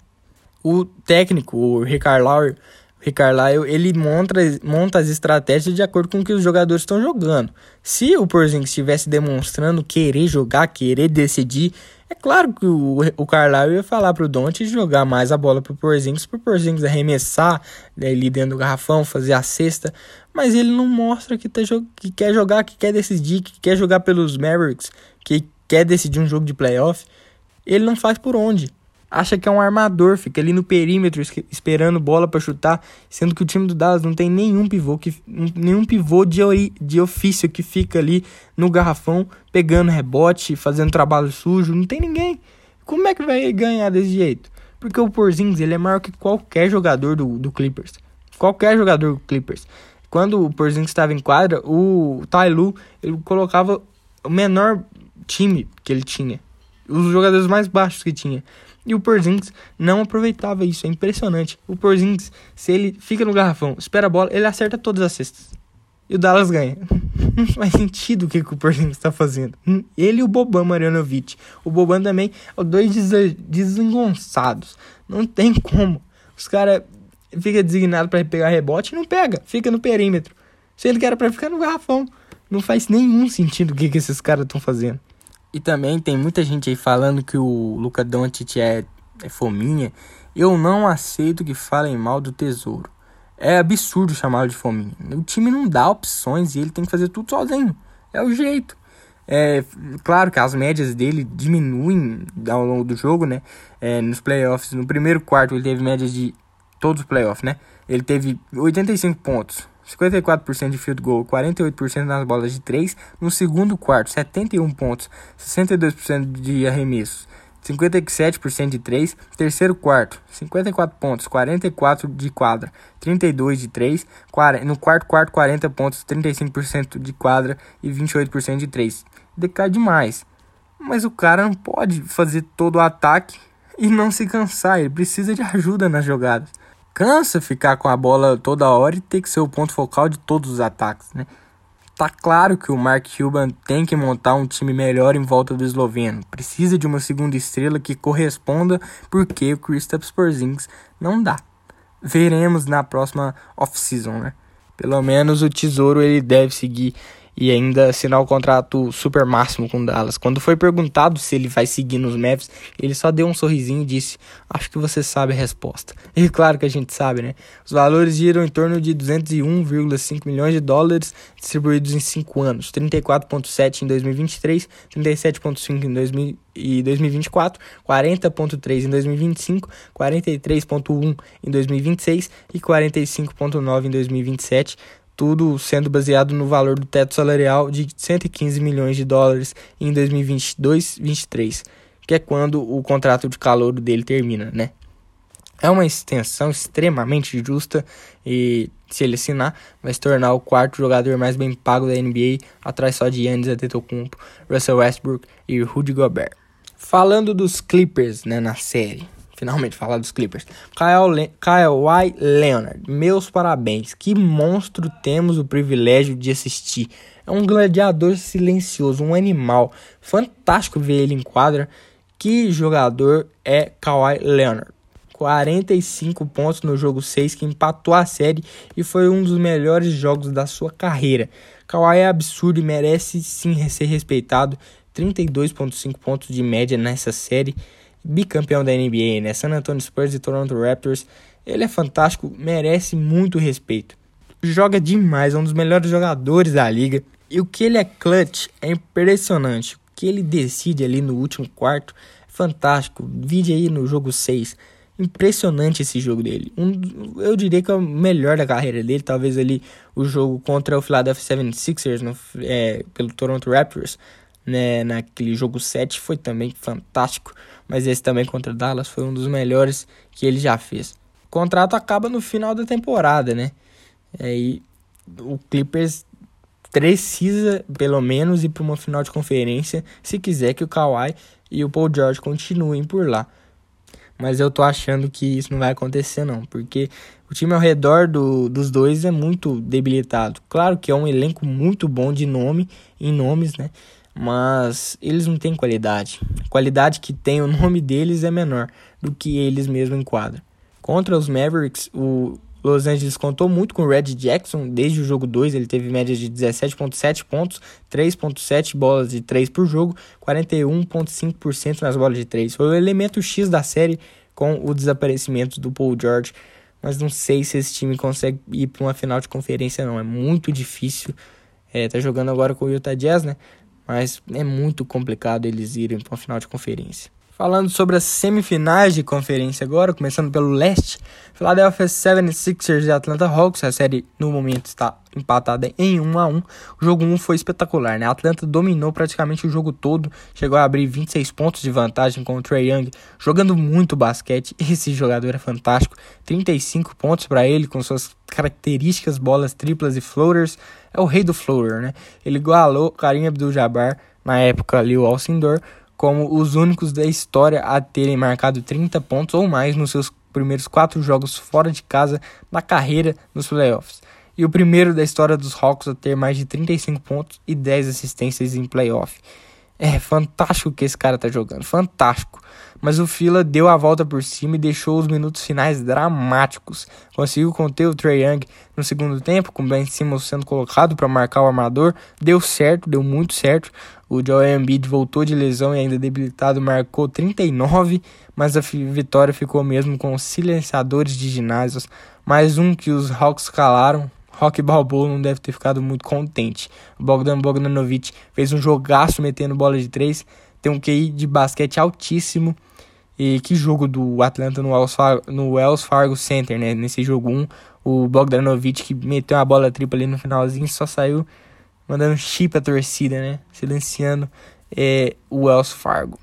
O técnico, o Ricard Lauer, Ricard Lyle, ele monta, monta as estratégias de acordo com o que os jogadores estão jogando. Se o Porzingis estivesse demonstrando querer jogar, querer decidir, é claro que o, o Carlisle ia falar pro Doncic jogar mais a bola pro Porzingis, pro Porzingis arremessar né, ali dentro do garrafão, fazer a cesta, mas ele não mostra que, tá, que quer jogar, que quer decidir, que quer jogar pelos Mavericks, que quer decidir um jogo de playoff, ele não faz por onde. Acha que é um armador, fica ali no perímetro esperando bola para chutar, sendo que o time do Dallas não tem nenhum pivô que nenhum pivô de, de ofício que fica ali no garrafão pegando rebote, fazendo trabalho sujo, não tem ninguém. Como é que vai ganhar desse jeito? Porque o Porzingis, ele é maior que qualquer jogador do, do Clippers. Qualquer jogador do Clippers. Quando o Porzingis estava em quadra, o Ty Lue, ele colocava o menor time que ele tinha. Os jogadores mais baixos que tinha. E o Porzingis não aproveitava isso, é impressionante. O Porzingis, se ele fica no garrafão, espera a bola, ele acerta todas as cestas. E o Dallas ganha. Não faz sentido o que, que o Porzingis está fazendo. Ele e o Boban Marjanovic. O Boban também, dois desengonçados. Não tem como. Os caras fica designado para pegar rebote e não pega, fica no perímetro. Se ele quer para ficar no garrafão, não faz nenhum sentido o que, que esses caras estão fazendo. E também tem muita gente aí falando que o Luca Doncic é, é fominha. Eu não aceito que falem mal do Tesouro. É absurdo chamá-lo de fominha. O time não dá opções e ele tem que fazer tudo sozinho. É o jeito. É claro que as médias dele diminuem ao longo do jogo, né? É, nos playoffs, no primeiro quarto ele teve médias de todos os playoffs, né? Ele teve 85 pontos, 54% de field goal, 48% nas bolas de 3. No segundo quarto, 71 pontos, 62% de arremessos, 57% de 3. Terceiro quarto, 54 pontos, 44 de quadra, 32 de 3. No quarto quarto, 40 pontos, 35% de quadra e 28% de 3. Decai demais. Mas o cara não pode fazer todo o ataque e não se cansar, ele precisa de ajuda nas jogadas cansa ficar com a bola toda hora e ter que ser o ponto focal de todos os ataques, né? Tá claro que o Mark Cuban tem que montar um time melhor em volta do esloveno. Precisa de uma segunda estrela que corresponda porque o Kristaps Porzingis não dá. Veremos na próxima off-season, né? Pelo menos o Tesouro ele deve seguir e ainda assinar o contrato super máximo com Dallas. Quando foi perguntado se ele vai seguir nos Mavs, ele só deu um sorrisinho e disse: Acho que você sabe a resposta. E claro que a gente sabe, né? Os valores giram em torno de 201,5 milhões de dólares distribuídos em 5 anos: 34,7 em 2023, 37,5 em 2024, 40,3 em 2025, 43,1 em 2026 e 45,9 em 2027 tudo sendo baseado no valor do teto salarial de 115 milhões de dólares em 2022-23, que é quando o contrato de calor dele termina, né? É uma extensão extremamente justa e se ele assinar, vai se tornar o quarto jogador mais bem pago da NBA, atrás só de Giannis Antetokounmpo, Russell Westbrook e Rudy Gobert. Falando dos Clippers, né, na série, finalmente falar dos Clippers. Kyle Leonard, meus parabéns. Que monstro temos o privilégio de assistir. É um gladiador silencioso, um animal. Fantástico ver ele em quadra. Que jogador é Kawhi Leonard? 45 pontos no jogo 6 que empatou a série e foi um dos melhores jogos da sua carreira. Kawhi é absurdo e merece sim ser respeitado. 32.5 pontos de média nessa série bicampeão da NBA, né? San Antonio Spurs e Toronto Raptors. Ele é fantástico, merece muito respeito. Joga demais, é um dos melhores jogadores da liga. E o que ele é clutch é impressionante. O que ele decide ali no último quarto fantástico. Vídeo aí no jogo 6. Impressionante esse jogo dele. Um, eu diria que é o melhor da carreira dele. Talvez ali o jogo contra o Philadelphia 76ers no, é, pelo Toronto Raptors né, naquele jogo 7 foi também fantástico, mas esse também contra Dallas foi um dos melhores que ele já fez. O contrato acaba no final da temporada, né? Aí o Clippers precisa pelo menos ir para uma final de conferência se quiser que o Kawhi e o Paul George continuem por lá. Mas eu tô achando que isso não vai acontecer não, porque o time ao redor do, dos dois é muito debilitado. Claro que é um elenco muito bom de nome, em nomes, né? Mas eles não têm qualidade. A qualidade que tem o nome deles é menor do que eles mesmos enquadram. Contra os Mavericks, o Los Angeles contou muito com o Red Jackson desde o jogo 2, ele teve média de 17.7 pontos, 3.7 bolas de 3 por jogo, 41.5% nas bolas de 3. Foi o elemento X da série com o desaparecimento do Paul George, mas não sei se esse time consegue ir para uma final de conferência não, é muito difícil. É, tá jogando agora com o Utah Jazz, né? Mas é muito complicado eles irem para uma final de conferência. Falando sobre as semifinais de conferência agora, começando pelo leste, Philadelphia 76ers e Atlanta Hawks, a série no momento está empatada em 1 a 1. O jogo 1 foi espetacular, né? A Atlanta dominou praticamente o jogo todo, chegou a abrir 26 pontos de vantagem com o Trey Young, jogando muito basquete. Esse jogador é fantástico, 35 pontos para ele com suas características bolas triplas e floaters. É o rei do floater, né? Ele igualou Karim Abdul-Jabbar na época ali o Alcindor como os únicos da história a terem marcado 30 pontos ou mais nos seus primeiros quatro jogos fora de casa na carreira nos playoffs. E o primeiro da história dos Hawks a ter mais de 35 pontos e 10 assistências em playoff. É fantástico que esse cara tá jogando, fantástico. Mas o Fila deu a volta por cima e deixou os minutos finais dramáticos. Conseguiu conter o Trey Young no segundo tempo, com Ben Simmons sendo colocado para marcar o armador. Deu certo, deu muito certo. O Joel Embiid voltou de lesão e ainda debilitado marcou 39, mas a vitória ficou mesmo com os silenciadores de ginásios. Mais um que os Hawks calaram. Rock Balboa não deve ter ficado muito contente. Bogdan Bogdanovic fez um jogaço metendo bola de três. Tem um QI de basquete altíssimo. E que jogo do Atlanta no Wells Fargo, no Wells Fargo Center, né? Nesse jogo 1, o Bogdanovic que meteu uma bola tripla ali no finalzinho só saiu mandando chip à torcida, né? Silenciando é, o Wells Fargo.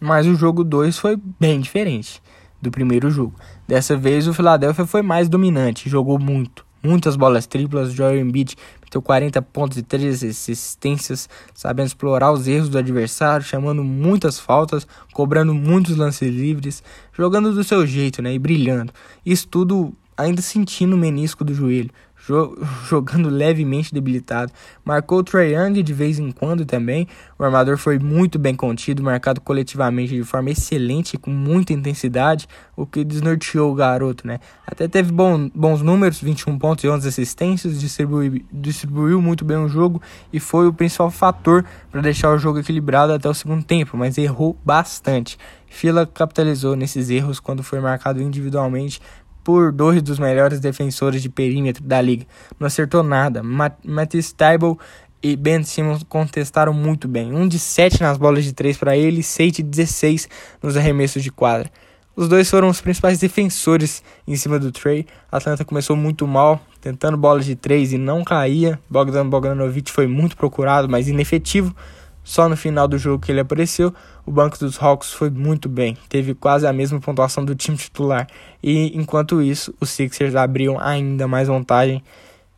Mas o jogo 2 foi bem diferente do primeiro jogo. Dessa vez o Philadelphia foi mais dominante, jogou muito. Muitas bolas triplas, Joel Embiid meteu 40 pontos e 13 assistências, sabendo explorar os erros do adversário, chamando muitas faltas, cobrando muitos lances livres, jogando do seu jeito, né, e brilhando. Isso tudo ainda sentindo o menisco do joelho jogando levemente debilitado. Marcou Trae Young de vez em quando também. O armador foi muito bem contido, marcado coletivamente de forma excelente, com muita intensidade, o que desnorteou o garoto, né? Até teve bom, bons números, 21 pontos e 11 assistências, distribuiu, distribuiu muito bem o jogo e foi o principal fator para deixar o jogo equilibrado até o segundo tempo, mas errou bastante. Fila capitalizou nesses erros quando foi marcado individualmente por dois dos melhores defensores de perímetro da liga. Não acertou nada. Matisse Tybalt e Ben Simmons contestaram muito bem. Um de 7 nas bolas de 3 para ele e 6 de 16 nos arremessos de quadra. Os dois foram os principais defensores em cima do Trey. Atlanta começou muito mal, tentando bolas de 3 e não caía. Bogdan Bogdanovic foi muito procurado, mas inefetivo. Só no final do jogo que ele apareceu, o banco dos Hawks foi muito bem, teve quase a mesma pontuação do time titular. E enquanto isso, os Sixers abriam ainda mais vantagem.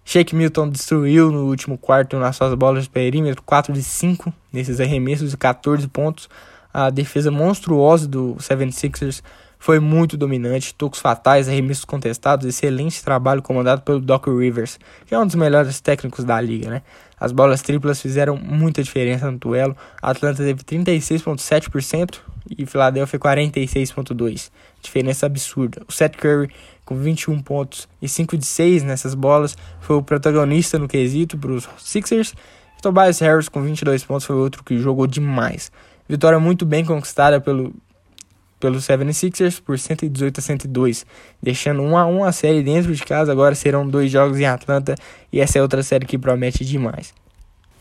Shake Milton destruiu no último quarto nas suas bolas de perímetro, 4 de 5 nesses arremessos e 14 pontos. A defesa monstruosa do 76ers foi muito dominante, tocos fatais, arremessos contestados, excelente trabalho comandado pelo Doc Rivers, que é um dos melhores técnicos da liga, né? As bolas triplas fizeram muita diferença no duelo. Atlanta teve 36,7% e Philadelphia 46,2%. Diferença absurda. O Seth Curry, com 21 pontos e 5 de 6 nessas bolas, foi o protagonista no quesito para os Sixers. E Tobias Harris, com 22 pontos, foi outro que jogou demais. Vitória muito bem conquistada pelo, pelo 76ers por 118 a 102, deixando 1 a 1 a série dentro de casa. Agora serão dois jogos em Atlanta e essa é outra série que promete demais.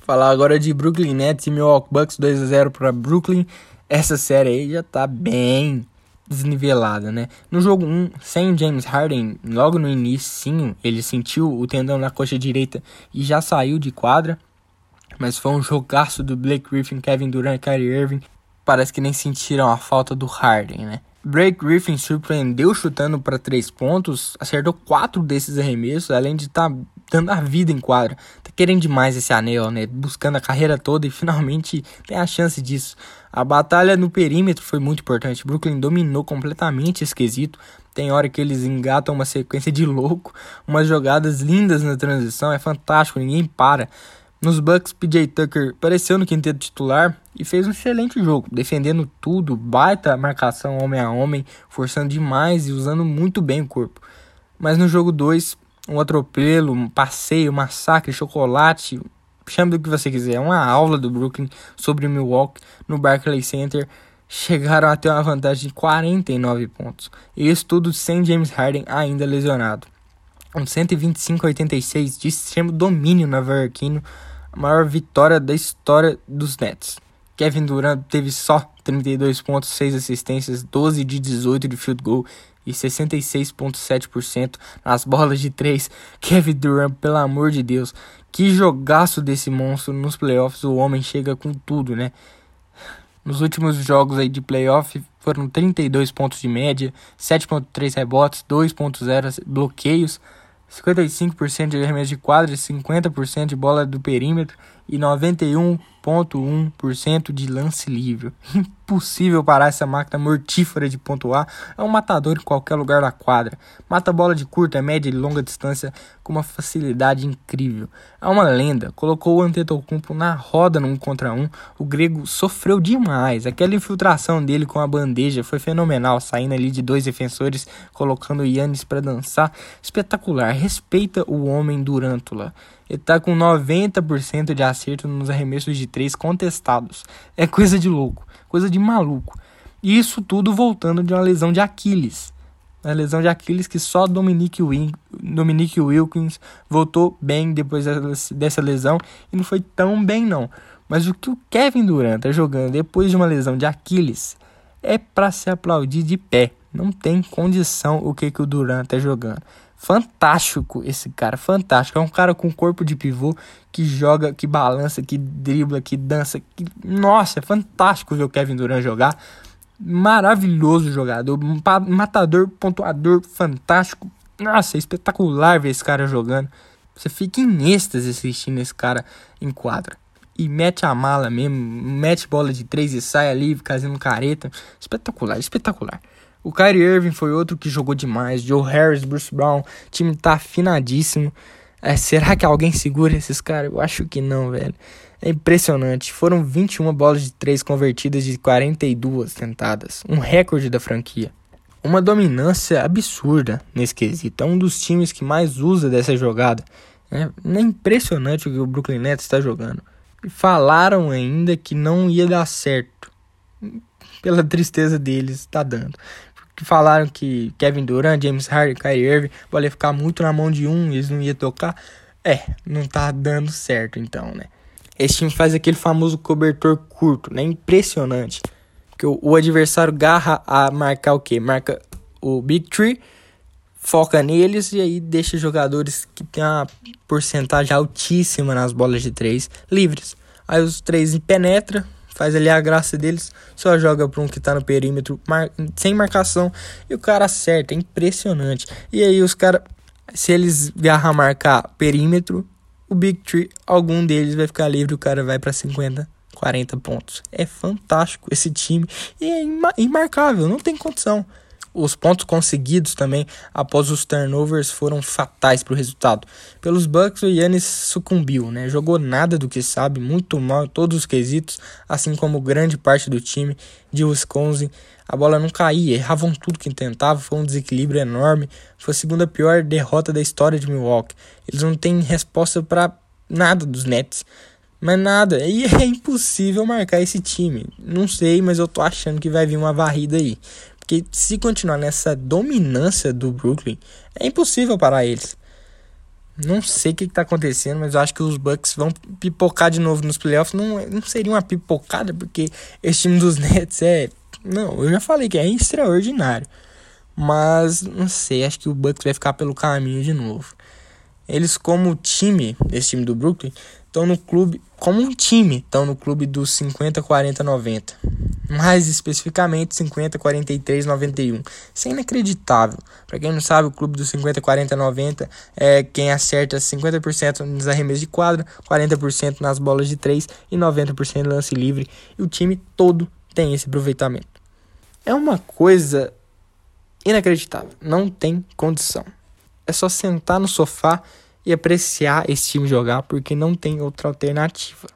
Falar agora de Brooklyn Nets e Milwaukee Bucks 2 a 0 para Brooklyn. Essa série aí já tá bem desnivelada, né? No jogo 1, sem James Harden, logo no início, ele sentiu o tendão na coxa direita e já saiu de quadra. Mas foi um jogaço do Blake Griffin, Kevin Durant Kyrie Irving parece que nem sentiram a falta do Harden, né? Blake Griffin surpreendeu chutando para três pontos, acertou quatro desses arremessos, além de estar tá dando a vida em quadra. Tá querendo demais esse anel, né? Buscando a carreira toda e finalmente tem a chance disso. A batalha no perímetro foi muito importante. Brooklyn dominou completamente esse quesito. Tem hora que eles engatam uma sequência de louco, umas jogadas lindas na transição, é fantástico, ninguém para. Nos Bucks, PJ Tucker apareceu no quinteto titular e fez um excelente jogo, defendendo tudo, baita marcação homem a homem, forçando demais e usando muito bem o corpo. Mas no jogo 2, um atropelo, um passeio, um massacre, chocolate, chame do que você quiser, uma aula do Brooklyn sobre Milwaukee no Barclays Center, chegaram a ter uma vantagem de 49 pontos. E isso tudo sem James Harden ainda lesionado. Um 125 a 86 de extremo domínio na Varquino a maior vitória da história dos Nets. Kevin Durant teve só 32 pontos, 6 assistências, 12 de 18 de field goal e 66,7% nas bolas de 3. Kevin Durant, pelo amor de Deus, que jogaço desse monstro nos playoffs. O homem chega com tudo, né? Nos últimos jogos aí de playoff foram 32 pontos de média, 7.3 rebotes, 2.0 bloqueios, 55% de arremesso de quadra, 50% de bola do perímetro e 91,1% de lance livre. Impossível parar essa máquina mortífera de pontuar. É um matador em qualquer lugar da quadra. Mata bola de curta, média e longa distância com uma facilidade incrível. É uma lenda. Colocou o Antetokounmpo na roda 1 contra 1. O grego sofreu demais. Aquela infiltração dele com a bandeja foi fenomenal, saindo ali de dois defensores, colocando o Yannis para dançar. Espetacular. Respeita o homem Durantula. Ele tá com 90% de acerto nos arremessos de três contestados. É coisa de louco, coisa de maluco. E isso tudo voltando de uma lesão de Aquiles. A lesão de Aquiles que só Dominique, Win Dominique Wilkins voltou bem depois dessa lesão e não foi tão bem não. Mas o que o Kevin Durant tá jogando depois de uma lesão de Aquiles é para se aplaudir de pé. Não tem condição o que, que o Durant tá jogando. Fantástico esse cara, fantástico. É um cara com corpo de pivô que joga, que balança, que dribla, que dança. Que... Nossa, é fantástico ver o Kevin Durant jogar. Maravilhoso jogador, matador, pontuador, fantástico. Nossa, é espetacular ver esse cara jogando. Você fica em êxtase assistindo esse cara em quadra. E mete a mala mesmo, mete bola de três e sai ali fazendo careta. Espetacular, espetacular. O Kyrie Irving foi outro que jogou demais. Joe Harris, Bruce Brown, o time tá afinadíssimo. É, será que alguém segura esses caras? Eu acho que não, velho. É impressionante. Foram 21 bolas de 3 convertidas de 42 tentadas. Um recorde da franquia. Uma dominância absurda nesse quesito. É um dos times que mais usa dessa jogada. É, é impressionante o que o Brooklyn Nets está jogando. E falaram ainda que não ia dar certo. Pela tristeza deles, está dando que falaram que Kevin Durant, James Harden, Kyrie Irving podem ficar muito na mão de um e eles não iam tocar. É, não tá dando certo então, né? Esse time faz aquele famoso cobertor curto, né? Impressionante. Que o, o adversário garra a marcar o quê? Marca o Big Tree, foca neles e aí deixa jogadores que tem uma porcentagem altíssima nas bolas de três livres. Aí os três penetra, faz ali a graça deles, só joga para um que tá no perímetro mar sem marcação e o cara acerta, é impressionante. E aí os caras, se eles viajar marcar perímetro, o Big Tree, algum deles vai ficar livre, o cara vai para 50, 40 pontos. É fantástico esse time e é imarcável, não tem condição. Os pontos conseguidos também após os turnovers foram fatais para o resultado. Pelos Bucks, o Yannis sucumbiu, né? Jogou nada do que sabe, muito mal em todos os quesitos, assim como grande parte do time de Wisconsin. A bola não caía, erravam tudo que tentava, foi um desequilíbrio enorme. Foi a segunda pior derrota da história de Milwaukee. Eles não têm resposta para nada dos Nets. Mas nada, e é impossível marcar esse time. Não sei, mas eu tô achando que vai vir uma varrida aí. Porque se continuar nessa dominância do Brooklyn, é impossível parar eles. Não sei o que está acontecendo, mas eu acho que os Bucks vão pipocar de novo nos playoffs. Não, não seria uma pipocada, porque esse time dos Nets é. Não, eu já falei que é extraordinário. Mas não sei, acho que o Bucks vai ficar pelo caminho de novo. Eles, como time, esse time do Brooklyn, estão no clube, como um time, estão no clube dos 50, 40, 90 mais especificamente 50, 43, 91. Isso é inacreditável. Para quem não sabe, o clube dos 50, 40, 90 é quem acerta 50% nos arremessos de quadra, 40% nas bolas de 3 e 90% no lance livre. E o time todo tem esse aproveitamento. É uma coisa inacreditável. Não tem condição. É só sentar no sofá e apreciar esse time jogar, porque não tem outra alternativa.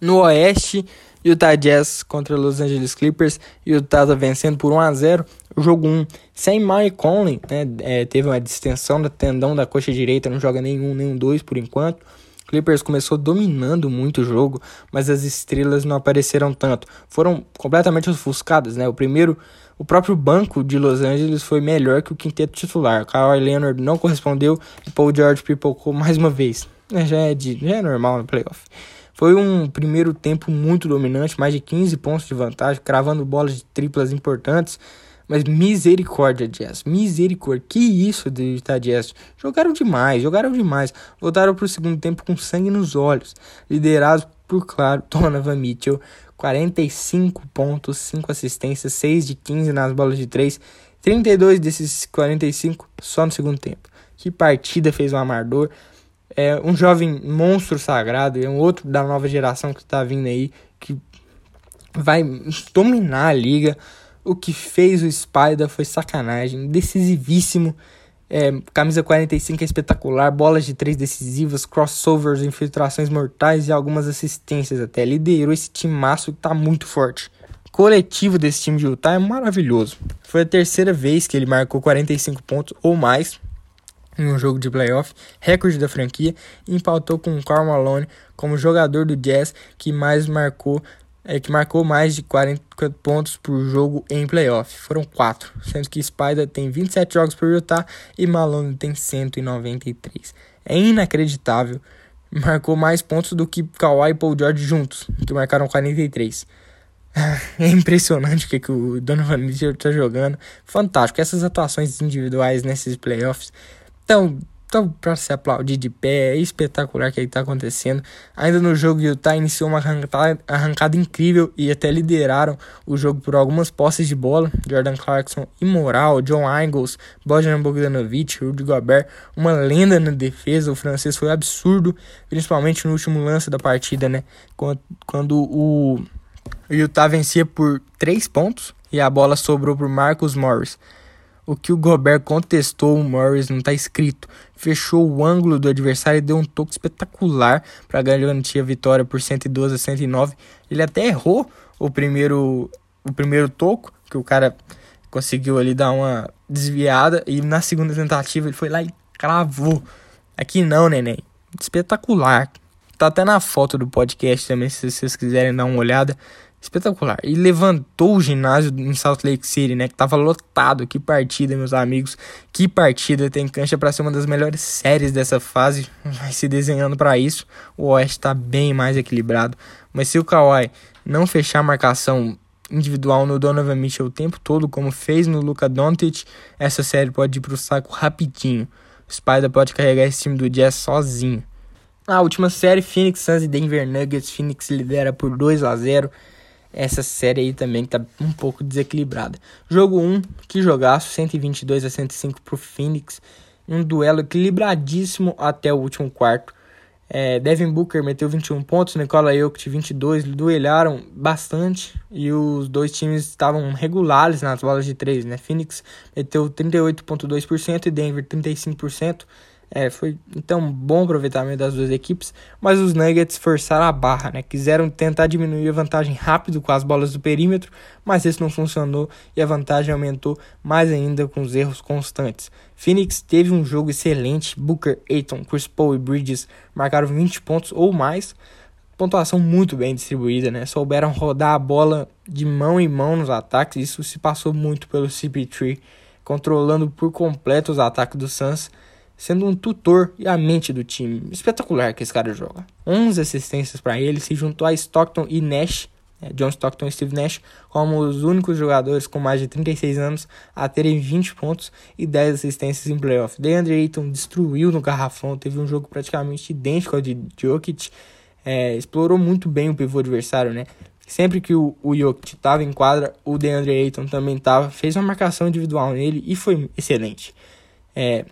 No Oeste, Utah Jazz contra Los Angeles Clippers. Utah tá vencendo por 1 a 0 o jogo 1. Sem Mike Conley, né, é, teve uma distensão da tendão da coxa direita, não joga nenhum, nenhum dois por enquanto. Clippers começou dominando muito o jogo, mas as estrelas não apareceram tanto. Foram completamente ofuscadas, né? O primeiro, o próprio banco de Los Angeles foi melhor que o quinteto titular. Kawhi Leonard não correspondeu e Paul George pipocou mais uma vez. né, já é, de, já é normal no playoff. Foi um primeiro tempo muito dominante, mais de 15 pontos de vantagem, cravando bolas de triplas importantes. Mas misericórdia, Jazz. Misericórdia. Que isso de Utah Jazz. Jogaram demais, jogaram demais. Voltaram para o segundo tempo com sangue nos olhos. Liderados por, claro, Donovan Mitchell. 45 pontos, 5 assistências, 6 de 15 nas bolas de 3. 32 desses 45 só no segundo tempo. Que partida fez o Amador é um jovem monstro sagrado, é um outro da nova geração que está vindo aí, que vai dominar a liga. O que fez o Spider foi sacanagem, decisivíssimo. É, camisa 45 é espetacular, bolas de três decisivas, crossovers, infiltrações mortais e algumas assistências até. Liderou esse time maço que tá muito forte. O coletivo desse time de Utah é maravilhoso. Foi a terceira vez que ele marcou 45 pontos ou mais em um jogo de playoff, recorde da franquia, e empatou com Karl Malone como jogador do Jazz que mais marcou é, que marcou mais de 40 pontos por jogo em playoff. Foram quatro, sendo que Spider tem 27 jogos por Utah e Malone tem 193. É inacreditável. Marcou mais pontos do que Kawhi e Paul George juntos, que marcaram 43. É impressionante o que, que o Donovan Mitchell está jogando. Fantástico. Essas atuações individuais nesses playoffs então, então para se aplaudir de pé, é espetacular o que está acontecendo. Ainda no jogo, Utah iniciou uma arrancada, arrancada, incrível e até lideraram o jogo por algumas posses de bola. Jordan Clarkson, imoral, John Ingles, Bojan Bogdanovic, Rudy Gobert, uma lenda na defesa. O francês foi absurdo, principalmente no último lance da partida, né? Quando, quando o Utah vencia por 3 pontos e a bola sobrou para Marcus Morris. O que o Gobert contestou o Morris não está escrito. Fechou o ângulo do adversário e deu um toque espetacular para garantir a vitória por 112 a 109. Ele até errou o primeiro, o primeiro toco, que o cara conseguiu ali dar uma desviada. E na segunda tentativa ele foi lá e cravou. Aqui não, neném. Espetacular. Tá até na foto do podcast também, se vocês quiserem dar uma olhada espetacular. E levantou o ginásio em Salt Lake City, né? Que tava lotado. Que partida, meus amigos. Que partida. Tem cancha para ser uma das melhores séries dessa fase. Vai se desenhando para isso. O Oeste tá bem mais equilibrado. Mas se o Kawhi não fechar a marcação individual no Donovan Mitchell o tempo todo, como fez no Luka Doncic, essa série pode ir pro saco rapidinho. O Spider pode carregar esse time do Jazz sozinho. Na última série, Phoenix Suns e Denver Nuggets. Phoenix lidera por 2 a 0 essa série aí também que tá um pouco desequilibrada. Jogo 1, que jogaço, 122 a 105 pro Phoenix, um duelo equilibradíssimo até o último quarto. É, Devin Booker meteu 21 pontos, Nikola Jokic 22, duelaram bastante e os dois times estavam regulares nas bolas de 3, né? Phoenix meteu 38.2% e Denver 35%. É, foi então bom aproveitamento das duas equipes, mas os Nuggets forçaram a barra, né? Quiseram tentar diminuir a vantagem rápido com as bolas do perímetro, mas isso não funcionou e a vantagem aumentou mais ainda com os erros constantes. Phoenix teve um jogo excelente, Booker, Aiton, Chris Paul e Bridges marcaram 20 pontos ou mais. Pontuação muito bem distribuída, né? Souberam rodar a bola de mão em mão nos ataques, isso se passou muito pelo CP3, controlando por completo os ataques do Suns sendo um tutor e a mente do time. Espetacular que esse cara joga. 11 assistências para ele, se juntou a Stockton e Nash, né, John Stockton e Steve Nash, como os únicos jogadores com mais de 36 anos a terem 20 pontos e 10 assistências em playoff. DeAndre Ayton destruiu no garrafão, teve um jogo praticamente idêntico ao de Jokic, é, explorou muito bem o pivô adversário, né? Sempre que o, o Jokic estava em quadra, o DeAndre Ayton também estava, fez uma marcação individual nele e foi excelente. É,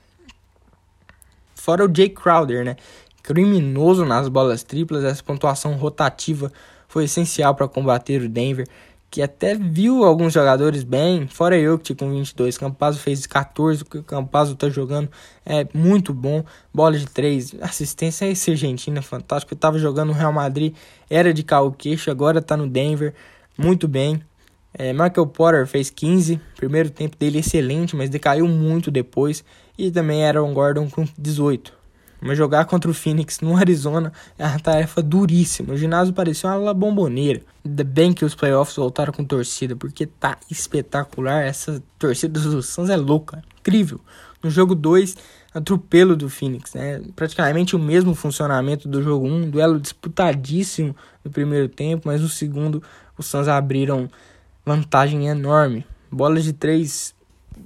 Fora o Jay Crowder, né? Criminoso nas bolas triplas, essa pontuação rotativa foi essencial para combater o Denver, que até viu alguns jogadores bem, fora Jokic com 22, Campazzo fez 14, o que o Campazzo tá jogando é muito bom, bola de 3, assistência esse argentino é fantástico, ele tava jogando no Real Madrid, era de carro queixo, agora tá no Denver, muito bem. É, Michael Porter fez 15, primeiro tempo dele excelente, mas decaiu muito depois. E também Aaron Gordon com 18. Mas jogar contra o Phoenix no Arizona é uma tarefa duríssima. O ginásio parecia uma bomboneira. Ainda bem que os playoffs voltaram com torcida, porque tá espetacular. Essa torcida dos Suns é louca, incrível. No jogo 2, atropelo do Phoenix, né? Praticamente o mesmo funcionamento do jogo 1, um, duelo disputadíssimo no primeiro tempo, mas no segundo os Suns abriram vantagem enorme. Bolas de três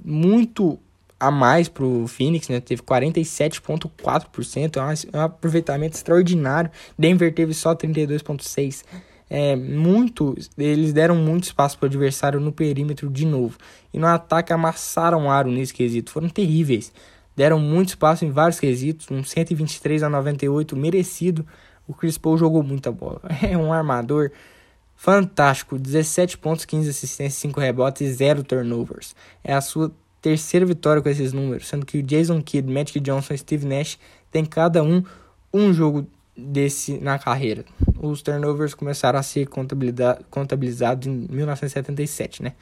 muito a mais para o Phoenix, né? Teve 47,4%, é um aproveitamento extraordinário. Denver teve só 32,6%. É, muito, eles deram muito espaço para o adversário no perímetro de novo. E no ataque amassaram o aro nesse quesito. Foram terríveis. Deram muito espaço em vários quesitos. Um 123 a 98 merecido. O Chris Paul jogou muita bola. É um armador fantástico. 17 pontos, 15 assistências, 5 rebotes e 0 turnovers. É a sua terceira vitória com esses números, sendo que o Jason Kidd, Magic Johnson e Steve Nash tem cada um um jogo desse na carreira. Os turnovers começaram a ser contabilizados em 1977, né?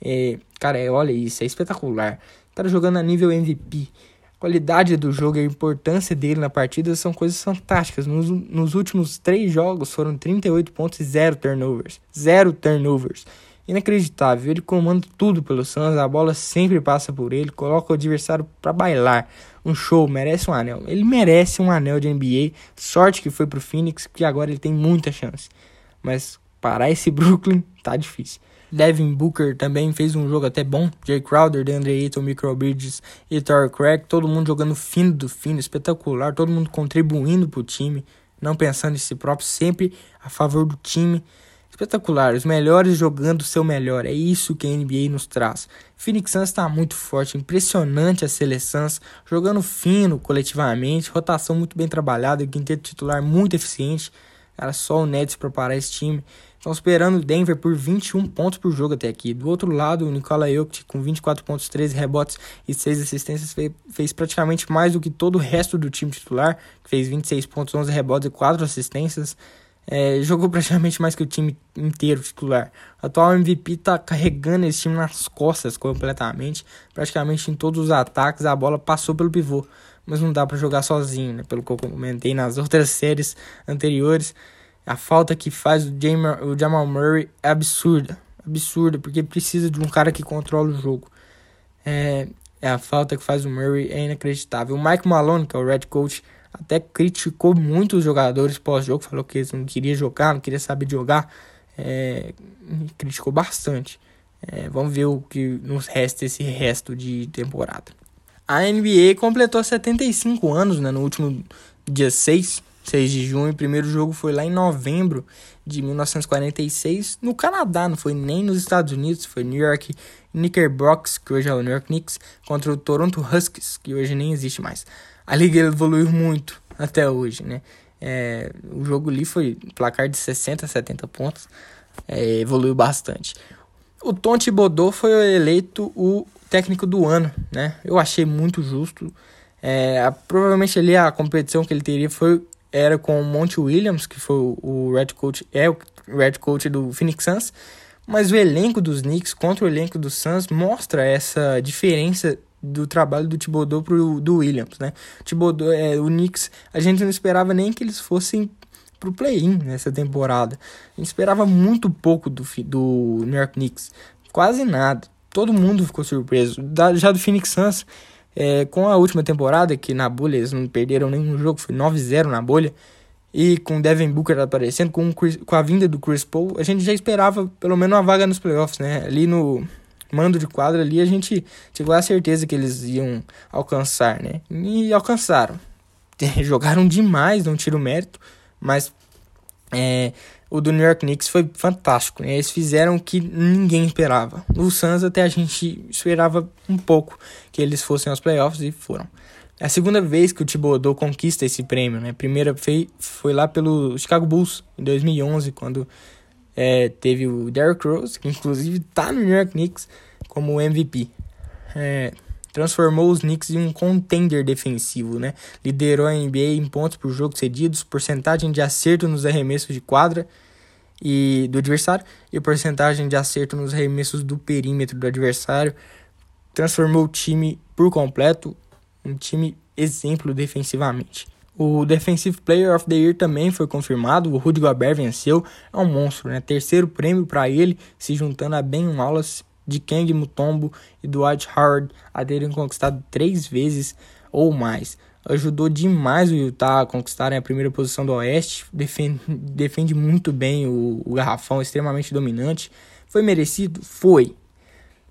É, cara, é, olha isso, é espetacular. Cara jogando a nível MVP. A qualidade do jogo e a importância dele na partida são coisas fantásticas. Nos, nos últimos três jogos foram 38 pontos e zero turnovers. Zero turnovers. Inacreditável, ele comanda tudo pelo Suns, a bola sempre passa por ele, coloca o adversário para bailar. Um show, merece um anel. Ele merece um anel de NBA. Sorte que foi pro Phoenix, que agora ele tem muita chance. Mas parar esse Brooklyn tá difícil. Devin Booker também fez um jogo até bom. Jay Crowder, DeAndre Ayton, Micro Bridges e Torrey Craig, todo mundo jogando fino do fino, espetacular, todo mundo contribuindo pro time, não pensando em si próprio, sempre a favor do time espetacular, os melhores jogando o seu melhor. É isso que a NBA nos traz. Phoenix Suns está muito forte, impressionante as seleções, jogando fino coletivamente, rotação muito bem trabalhada, quinteto titular muito eficiente. Era só o Nets para parar esse time. Estão esperando o Denver por 21 pontos por jogo até aqui. Do outro lado, o Nikola Jokic com 24 pontos, 13 rebotes e 6 assistências fez, fez, praticamente mais do que todo o resto do time titular, que fez 26 pontos, 11 rebotes e 4 assistências. É, jogou praticamente mais que o time inteiro titular. O atual MVP está carregando esse time nas costas completamente. Praticamente em todos os ataques a bola passou pelo pivô. Mas não dá para jogar sozinho, né? pelo que eu comentei nas outras séries anteriores. A falta que faz o, Jamal, o Jamal Murray é absurda. Absurda, porque precisa de um cara que controla o jogo. É, é a falta que faz o Murray é inacreditável. O Mike Malone, que é o Red Coach, até criticou muito os jogadores pós-jogo, falou que eles não queriam jogar, não queriam saber jogar, é, criticou bastante. É, vamos ver o que nos resta esse resto de temporada. A NBA completou 75 anos né, no último dia 6, 6 de junho. O primeiro jogo foi lá em novembro de 1946, no Canadá, não foi nem nos Estados Unidos, foi New York Knickerbockers, que hoje é o New York Knicks, contra o Toronto Huskies, que hoje nem existe mais a liga evoluiu muito até hoje, né? É, o jogo ali foi placar de 60 a 70 pontos, é, evoluiu bastante. O Tom Thibodeau foi eleito o técnico do ano, né? Eu achei muito justo. É, a, provavelmente ali a competição que ele teria foi era com o Monte Williams, que foi o, o red coach, é o red coach do Phoenix Suns, mas o elenco dos Knicks contra o elenco do Suns mostra essa diferença do trabalho do Thibodeau pro do Williams, né? O Thibodeau, é, o Knicks, a gente não esperava nem que eles fossem pro play-in nessa temporada. A gente esperava muito pouco do, do New York Knicks, quase nada. Todo mundo ficou surpreso. Da, já do Phoenix Suns, é, com a última temporada, que na bolha eles não perderam nenhum jogo, foi 9-0 na bolha, e com Devin Booker aparecendo, com, Chris, com a vinda do Chris Paul, a gente já esperava pelo menos uma vaga nos playoffs, né? Ali no, mando de quadra ali, a gente tinha a certeza que eles iam alcançar, né? E alcançaram. Jogaram demais, não tiro mérito, mas é, o do New York Knicks foi fantástico. Né? Eles fizeram o que ninguém esperava. O Suns até a gente esperava um pouco que eles fossem aos playoffs e foram. É a segunda vez que o Thibodeau conquista esse prêmio, né? A primeira foi, foi lá pelo Chicago Bulls, em 2011, quando é, teve o Derrick Rose, que inclusive tá no New York Knicks como MVP. É, transformou os Knicks em um contender defensivo, né? Liderou a NBA em pontos por jogo cedidos, porcentagem de acerto nos arremessos de quadra e do adversário e porcentagem de acerto nos arremessos do perímetro do adversário. Transformou o time por completo, um time exemplo defensivamente. O Defensive Player of the Year também foi confirmado, o Rudy Gobert venceu, é um monstro, né? Terceiro prêmio para ele, se juntando a Ben Wallace, de Kang Mutombo e Dwight Howard a terem conquistado três vezes ou mais. Ajudou demais o Utah a conquistarem a primeira posição do Oeste, defende, defende muito bem o, o garrafão, extremamente dominante. Foi merecido? Foi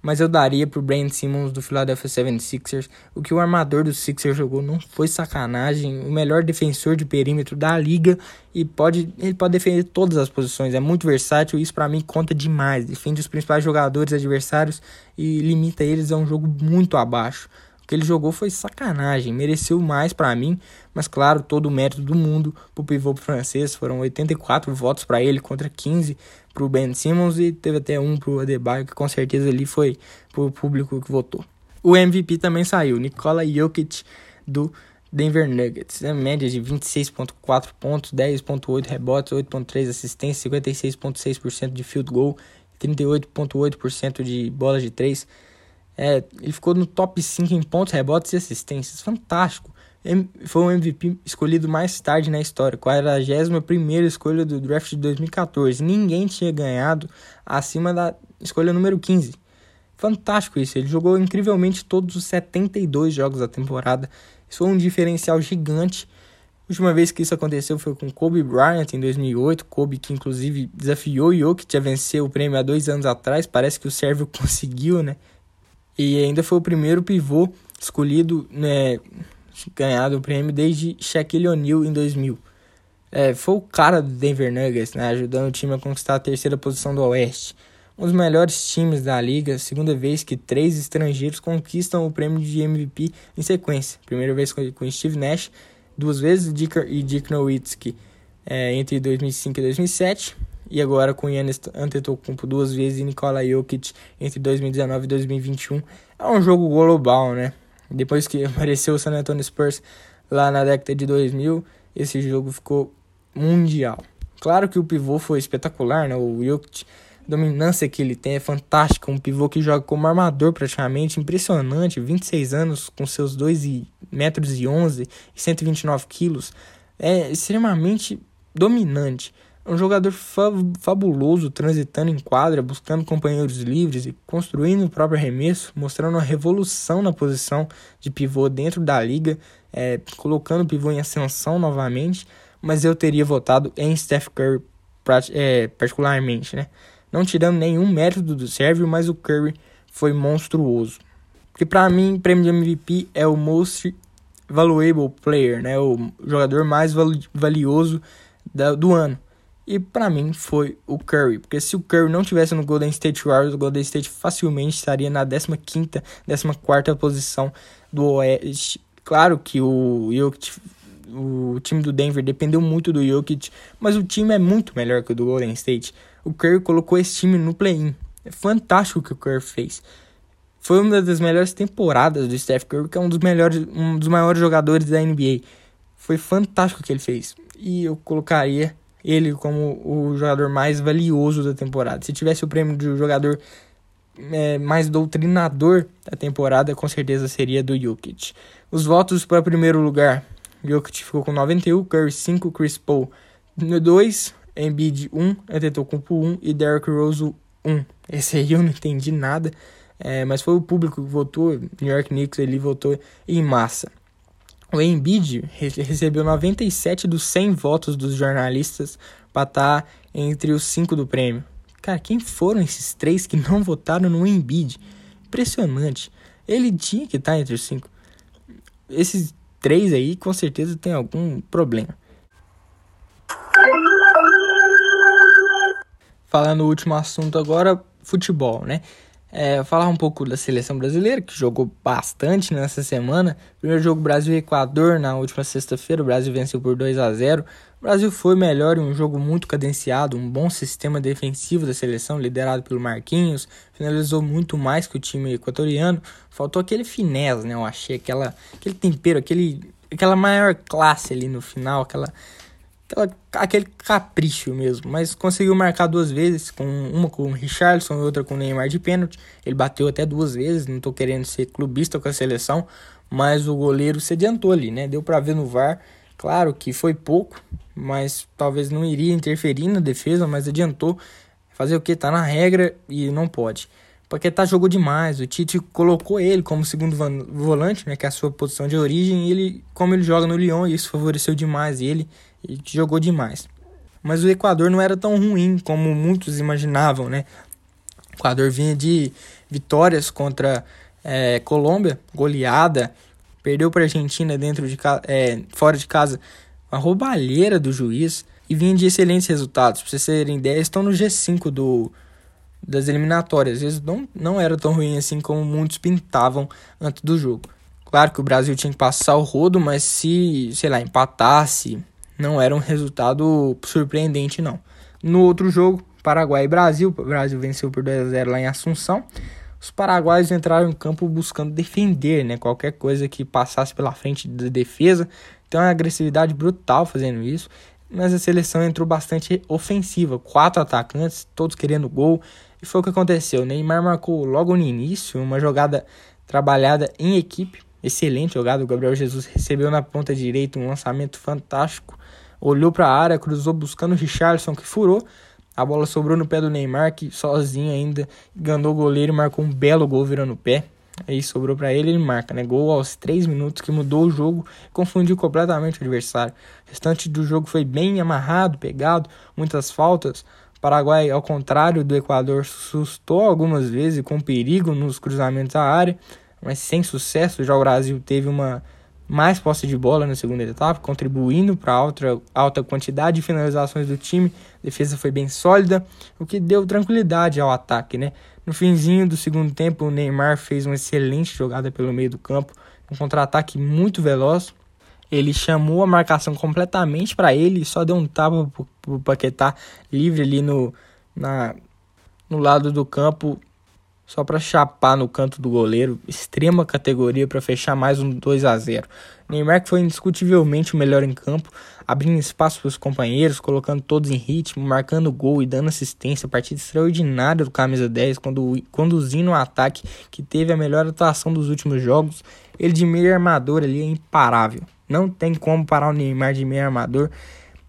mas eu daria pro Brandon Simmons do Philadelphia 76ers. O que o armador do Sixers jogou não foi sacanagem. O melhor defensor de perímetro da liga e pode ele pode defender todas as posições. É muito versátil, isso para mim conta demais. Defende os principais jogadores adversários e limita eles a um jogo muito abaixo que ele jogou foi sacanagem, mereceu mais para mim, mas claro, todo o mérito do mundo pro pivô francês, foram 84 votos para ele contra 15 pro Ben Simmons e teve até um pro Adebayo, que com certeza ali foi pro público que votou. O MVP também saiu, Nikola Jokic do Denver Nuggets, né? média de 26.4 pontos, 10.8 rebotes, 8.3 assistências, 56.6% de field goal, 38.8% de bolas de 3 é, ele ficou no top 5 em pontos, rebotes e assistências. Fantástico. Foi o MVP escolhido mais tarde na história, 41 escolha do draft de 2014. Ninguém tinha ganhado acima da escolha número 15. Fantástico isso. Ele jogou incrivelmente todos os 72 jogos da temporada. Isso foi um diferencial gigante. A última vez que isso aconteceu foi com Kobe Bryant em 2008. Kobe que inclusive desafiou Jokic a vencer o prêmio há dois anos atrás. Parece que o Sérvio conseguiu, né? E ainda foi o primeiro pivô escolhido, né, ganhado o prêmio desde Shaquille O'Neal em 2000. É, foi o cara do Denver Nuggets, né, ajudando o time a conquistar a terceira posição do Oeste. Um dos melhores times da liga, segunda vez que três estrangeiros conquistam o prêmio de MVP em sequência. Primeira vez com Steve Nash, duas vezes Dick e Dick Nowitzki é, entre 2005 e 2007 e agora com Yannis Antetokounmpo duas vezes e Nikola Jokic entre 2019 e 2021. É um jogo global, né? Depois que apareceu o San Antonio Spurs lá na década de 2000, esse jogo ficou mundial. Claro que o pivô foi espetacular, né? O Jokic, a dominância que ele tem é fantástica. Um pivô que joga como armador praticamente, impressionante. 26 anos, com seus 2 metros e 11 e 129 quilos. É extremamente dominante um jogador fa fabuloso, transitando em quadra, buscando companheiros livres e construindo o próprio arremesso, mostrando uma revolução na posição de pivô dentro da liga, é, colocando o pivô em ascensão novamente. Mas eu teria votado em Steph Curry é, particularmente, né? Não tirando nenhum mérito do Sérvio, mas o Curry foi monstruoso. Porque para mim, prêmio de MVP é o most valuable player, né? O jogador mais valioso da, do ano. E para mim foi o Curry, porque se o Curry não tivesse no Golden State Warriors, o Golden State facilmente estaria na 15ª, 14ª posição do Oeste. Claro que o Jokic, o time do Denver dependeu muito do Jokic, mas o time é muito melhor que o do Golden State. O Curry colocou esse time no play-in. É fantástico o que o Curry fez. Foi uma das melhores temporadas do Steph Curry, que é um dos melhores, um dos maiores jogadores da NBA. Foi fantástico o que ele fez. E eu colocaria ele como o jogador mais valioso da temporada. Se tivesse o prêmio de jogador é, mais doutrinador da temporada, com certeza seria do Jokic. Os votos para primeiro lugar: Jokic ficou com 91, Curry 5, Chris Paul 2, Embiid 1, Antetokounmpo 1 e Derrick Rose 1. Esse aí eu não entendi nada, é, mas foi o público que votou. New York Knicks ele votou em massa. O Embiid recebeu 97 dos 100 votos dos jornalistas para estar tá entre os 5 do prêmio. Cara, quem foram esses três que não votaram no Embiid? Impressionante. Ele tinha que estar tá entre os 5. Esses três aí com certeza tem algum problema. Falando no último assunto agora, futebol, né? É, falar um pouco da seleção brasileira, que jogou bastante nessa semana. Primeiro jogo Brasil Equador na última sexta-feira. O Brasil venceu por 2 a 0 O Brasil foi melhor em um jogo muito cadenciado, um bom sistema defensivo da seleção, liderado pelo Marquinhos. Finalizou muito mais que o time equatoriano. Faltou aquele finesse, né? Eu achei aquela, aquele tempero, aquele, aquela maior classe ali no final, aquela aquela, aquele capricho mesmo. Mas conseguiu marcar duas vezes, com uma com o Richardson e outra com o Neymar de pênalti. Ele bateu até duas vezes, não tô querendo ser clubista com a seleção, mas o goleiro se adiantou ali, né? Deu para ver no VAR, claro que foi pouco, mas talvez não iria interferir na defesa, mas adiantou. Fazer o que? Tá na regra e não pode. Paquetá jogou demais, o Tite colocou ele como segundo volante, né, que é a sua posição de origem, e ele, como ele joga no Lyon, isso favoreceu demais ele, e jogou demais. Mas o Equador não era tão ruim como muitos imaginavam, né? O Equador vinha de vitórias contra é, Colômbia, goleada, perdeu para a Argentina dentro de é, fora de casa, uma roubalheira do juiz e vinha de excelentes resultados. Para vocês terem ideia, estão no G5 do, das eliminatórias. Eles não, não era tão ruim assim como muitos pintavam antes do jogo. Claro que o Brasil tinha que passar o rodo, mas se, sei lá, empatasse, não era um resultado surpreendente, não. No outro jogo, Paraguai e Brasil, o Brasil venceu por 2 a 0 lá em Assunção os paraguaios entraram em campo buscando defender, né? Qualquer coisa que passasse pela frente da defesa. Então, é agressividade brutal fazendo isso. Mas a seleção entrou bastante ofensiva. Quatro atacantes, todos querendo gol. E foi o que aconteceu. Neymar marcou logo no início uma jogada trabalhada em equipe. Excelente jogada. O Gabriel Jesus recebeu na ponta direita um lançamento fantástico. Olhou para a área, cruzou buscando o Richardson que furou. A bola sobrou no pé do Neymar, que sozinho ainda ganhou o goleiro e marcou um belo gol virando o pé. Aí sobrou para ele, ele marca, né? Gol aos 3 minutos que mudou o jogo, confundiu completamente o adversário. O restante do jogo foi bem amarrado, pegado, muitas faltas. O Paraguai, ao contrário do Equador, sustou algumas vezes com perigo nos cruzamentos à área, mas sem sucesso. Já o Brasil teve uma mais posse de bola na segunda etapa, contribuindo para a alta, quantidade de finalizações do time. A defesa foi bem sólida, o que deu tranquilidade ao ataque, né? No finzinho do segundo tempo, o Neymar fez uma excelente jogada pelo meio do campo, um contra-ataque muito veloz. Ele chamou a marcação completamente para ele e só deu um tapa para o Paquetá livre ali no, na, no lado do campo só para chapar no canto do goleiro, extrema categoria para fechar mais um 2 a 0. Neymar que foi indiscutivelmente o melhor em campo, abrindo espaço para os companheiros, colocando todos em ritmo, marcando gol e dando assistência, partida extraordinária do camisa 10, quando, conduzindo o um ataque que teve a melhor atuação dos últimos jogos. Ele de meio armador ali é imparável. Não tem como parar o Neymar de meio armador.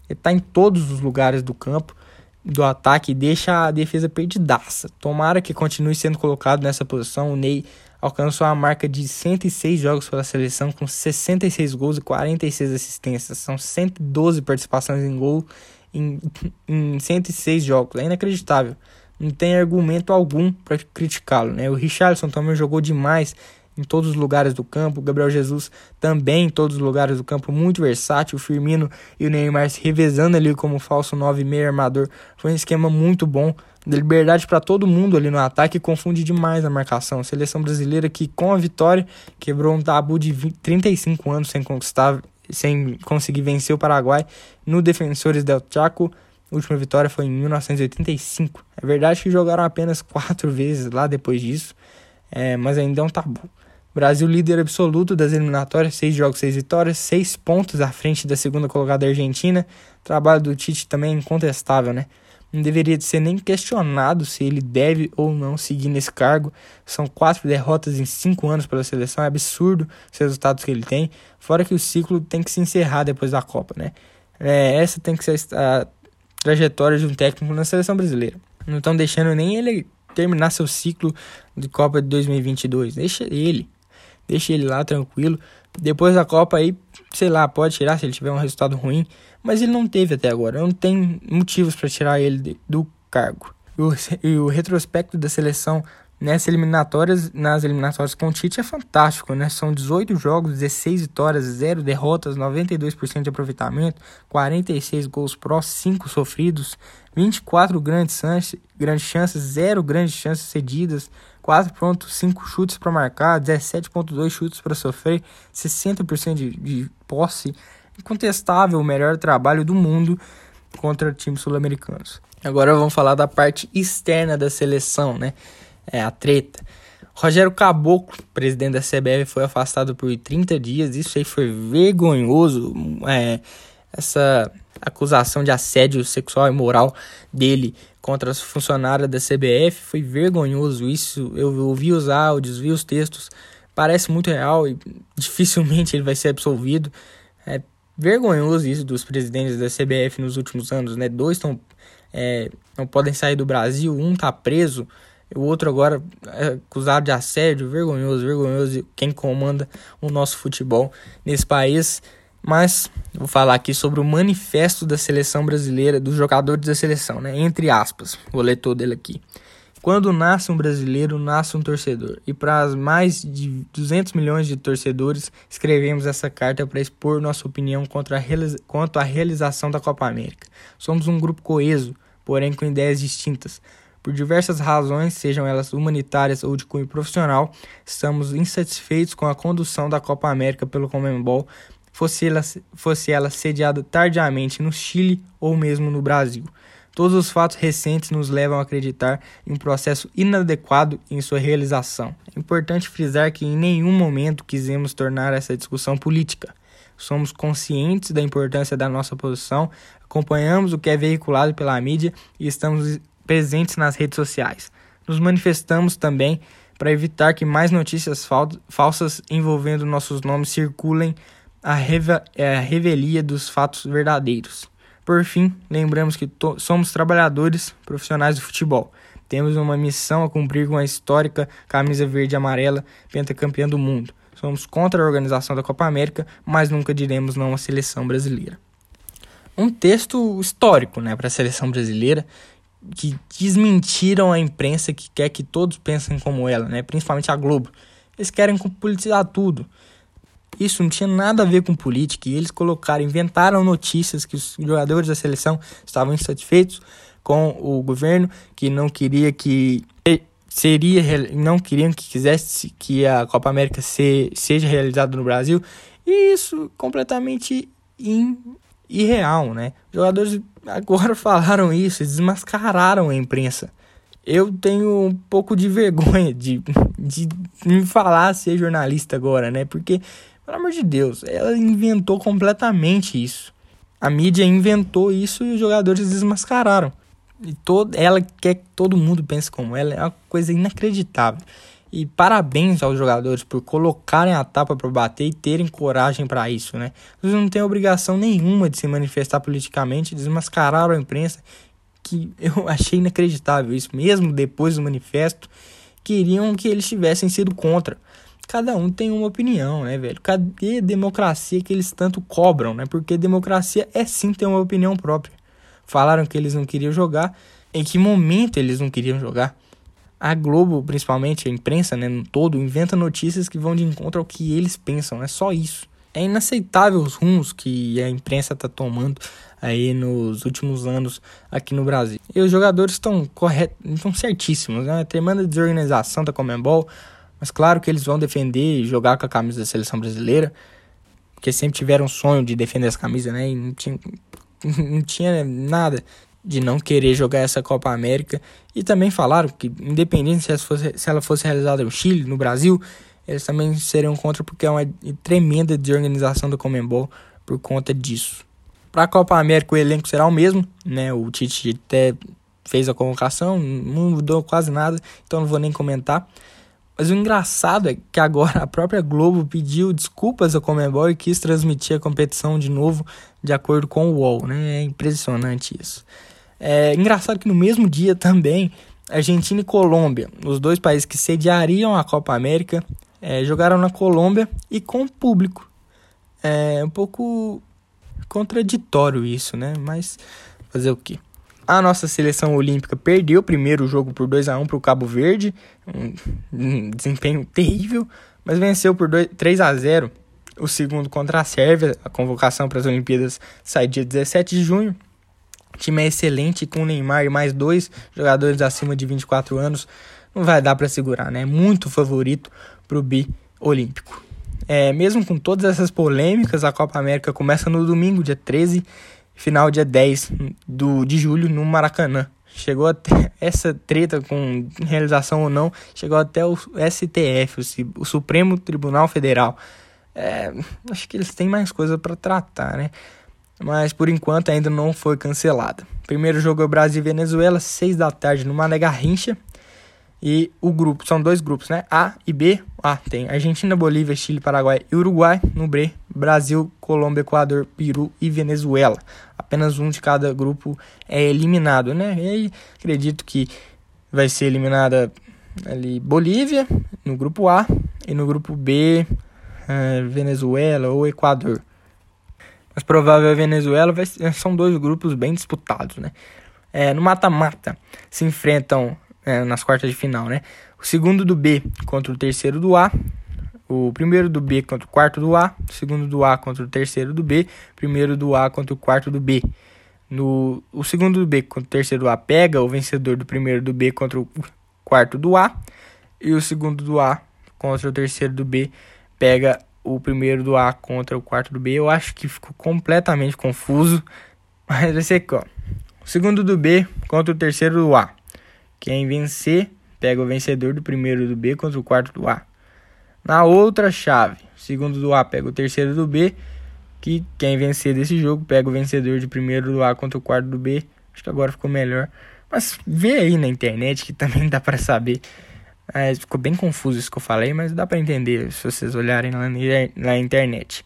Ele está em todos os lugares do campo do ataque deixa a defesa perdidaça. Tomara que continue sendo colocado nessa posição. O Ney alcançou a marca de 106 jogos pela seleção, com 66 gols e 46 assistências. São 112 participações em gol em, em 106 jogos. É inacreditável. Não tem argumento algum para criticá-lo. Né? O Richardson também jogou demais em todos os lugares do campo. Gabriel Jesus também em todos os lugares do campo, muito versátil. Firmino e o Neymar se revezando ali como falso 9 meio armador. Foi um esquema muito bom. De liberdade para todo mundo ali no ataque confunde demais a marcação. Seleção brasileira que com a vitória quebrou um tabu de 20, 35 anos sem conquistar, sem conseguir vencer o Paraguai no Defensores del Chaco. A última vitória foi em 1985. É verdade que jogaram apenas quatro vezes lá depois disso, é, mas ainda é um tabu. Brasil líder absoluto das eliminatórias, seis jogos, seis vitórias, seis pontos à frente da segunda colocada Argentina. O trabalho do Tite também é incontestável, né? Não deveria ser nem questionado se ele deve ou não seguir nesse cargo. São quatro derrotas em cinco anos pela seleção, é absurdo os resultados que ele tem. Fora que o ciclo tem que se encerrar depois da Copa, né? É, essa tem que ser a trajetória de um técnico na seleção brasileira. Não estão deixando nem ele terminar seu ciclo de Copa de 2022. Deixa ele. Deixa ele lá tranquilo. Depois da Copa aí, sei lá, pode tirar se ele tiver um resultado ruim, mas ele não teve até agora. Não tem motivos para tirar ele do cargo. E o retrospecto da seleção nessas eliminatórias, nas eliminatórias com o Tite é fantástico, né? São 18 jogos, 16 vitórias, 0 derrotas, 92% de aproveitamento, 46 gols pró, 5 sofridos, 24 grandes chances, grandes chances 0 grandes chances cedidas, 4.5 chutes para marcar, 17.2 chutes para sofrer, 60% de, de posse. Incontestável o melhor trabalho do mundo contra times sul-americanos. Agora vamos falar da parte externa da seleção, né? É a treta. Rogério Caboclo, presidente da CBF, foi afastado por 30 dias. Isso aí foi vergonhoso. É, essa acusação de assédio sexual e moral dele contra as funcionárias da CBF foi vergonhoso. Isso eu ouvi os áudios, vi os textos, parece muito real e dificilmente ele vai ser absolvido. É vergonhoso isso dos presidentes da CBF nos últimos anos, né? Dois estão é, não podem sair do Brasil, um tá preso, o outro agora é acusado de assédio, vergonhoso, vergonhoso quem comanda o nosso futebol nesse país. Mas vou falar aqui sobre o manifesto da seleção brasileira, dos jogadores da seleção, né? Entre aspas, vou ler todo ele aqui. Quando nasce um brasileiro, nasce um torcedor. E para as mais de 200 milhões de torcedores, escrevemos essa carta para expor nossa opinião contra a quanto à realização da Copa América. Somos um grupo coeso, porém com ideias distintas. Por diversas razões, sejam elas humanitárias ou de cunho profissional, estamos insatisfeitos com a condução da Copa América pelo Comembol, fosse ela, fosse ela sediada tardiamente no Chile ou mesmo no Brasil. Todos os fatos recentes nos levam a acreditar em um processo inadequado em sua realização. É importante frisar que em nenhum momento quisemos tornar essa discussão política. Somos conscientes da importância da nossa posição, acompanhamos o que é veiculado pela mídia e estamos presentes nas redes sociais. Nos manifestamos também para evitar que mais notícias fal falsas envolvendo nossos nomes circulem a, é, a revelia dos fatos verdadeiros. Por fim, lembramos que somos trabalhadores profissionais do futebol. Temos uma missão a cumprir com a histórica camisa verde e amarela, pentacampeã do mundo. Somos contra a organização da Copa América, mas nunca diremos não à seleção brasileira. Um texto histórico né, para a seleção brasileira que desmentiram a imprensa que quer que todos pensem como ela, né, principalmente a Globo. Eles querem politizar tudo. Isso não tinha nada a ver com política e eles colocaram, inventaram notícias que os jogadores da seleção estavam insatisfeitos com o governo, que não queria que seria não queriam que quisesse que a Copa América se, seja realizada no Brasil. E isso completamente in, irreal, né? Os jogadores agora falaram isso, desmascararam a imprensa. Eu tenho um pouco de vergonha de, de me falar ser jornalista agora, né? Porque pelo amor de Deus, ela inventou completamente isso. A mídia inventou isso e os jogadores desmascararam. E todo, ela quer que todo mundo pense como ela, é uma coisa inacreditável. E parabéns aos jogadores por colocarem a tapa para bater e terem coragem para isso, né? Eles não têm obrigação nenhuma de se manifestar politicamente, desmascararam a imprensa, que eu achei inacreditável isso, mesmo depois do manifesto, queriam que eles tivessem sido contra cada um tem uma opinião, né, velho? Cadê democracia que eles tanto cobram, né? Porque democracia é sim ter uma opinião própria. Falaram que eles não queriam jogar. Em que momento eles não queriam jogar? A Globo, principalmente, a imprensa, né, no todo, inventa notícias que vão de encontro ao que eles pensam. É só isso. É inaceitável os rumos que a imprensa está tomando aí nos últimos anos aqui no Brasil. E os jogadores estão corretos, estão certíssimos, né? Tremenda desorganização da Comembol, mas claro que eles vão defender e jogar com a camisa da seleção brasileira, porque sempre tiveram um sonho de defender essa camisa, né? E não tinha, não tinha nada de não querer jogar essa Copa América. E também falaram que, independente se ela fosse, se ela fosse realizada no Chile, no Brasil, eles também seriam contra, porque é uma tremenda desorganização do Comembol por conta disso. Para a Copa América, o elenco será o mesmo, né? O Tite até fez a convocação, não mudou quase nada, então não vou nem comentar. Mas o engraçado é que agora a própria Globo pediu desculpas ao Comebol e quis transmitir a competição de novo de acordo com o UOL, né? É impressionante isso. É engraçado que no mesmo dia também Argentina e Colômbia, os dois países que sediariam a Copa América, é, jogaram na Colômbia e com público. É um pouco contraditório isso, né? Mas fazer o quê? A nossa seleção olímpica perdeu o primeiro jogo por 2 a 1 para o Cabo Verde, um, desempenho terrível, mas venceu por 2, 3 a 0 o segundo contra a Sérvia. A convocação para as Olimpíadas sai dia 17 de junho. O time é excelente com o Neymar e mais dois jogadores acima de 24 anos. Não vai dar para segurar, né? Muito favorito para o bi olímpico. É, mesmo com todas essas polêmicas, a Copa América começa no domingo, dia 13 final dia 10 do, de julho no Maracanã. Chegou até essa treta com realização ou não, chegou até o STF, o, o Supremo Tribunal Federal. É, acho que eles têm mais coisa para tratar, né? Mas por enquanto ainda não foi cancelada. Primeiro jogo é Brasil e Venezuela, 6 da tarde no Mané Garrincha. E o grupo, são dois grupos, né? A e B. A tem Argentina, Bolívia, Chile, Paraguai e Uruguai. No B, Brasil, Colômbia, Equador, Peru e Venezuela. Apenas um de cada grupo é eliminado, né? E aí acredito que vai ser eliminada ali Bolívia no grupo A e no grupo B é, Venezuela ou Equador. Mas provável é Venezuela, vai, são dois grupos bem disputados, né? É, no mata-mata se enfrentam é, nas quartas de final, né? O segundo do B contra o terceiro do A, o primeiro do B contra o quarto do A, o segundo do A contra o terceiro do B, primeiro do A contra o quarto do B. No, o segundo do B contra o terceiro do A pega o vencedor do primeiro do B contra o quarto do A, e o segundo do A contra o terceiro do B pega o primeiro do A contra o quarto do B. Eu acho que ficou completamente confuso, mas vai ser ó. O segundo do B contra o terceiro do A. Quem vencer pega o vencedor do primeiro do B contra o quarto do A. Na outra chave, o segundo do A pega o terceiro do B, que quem vencer desse jogo pega o vencedor de primeiro do A contra o quarto do B. Acho que agora ficou melhor. Mas vê aí na internet que também dá para saber. É, ficou bem confuso isso que eu falei, mas dá para entender se vocês olharem lá na internet.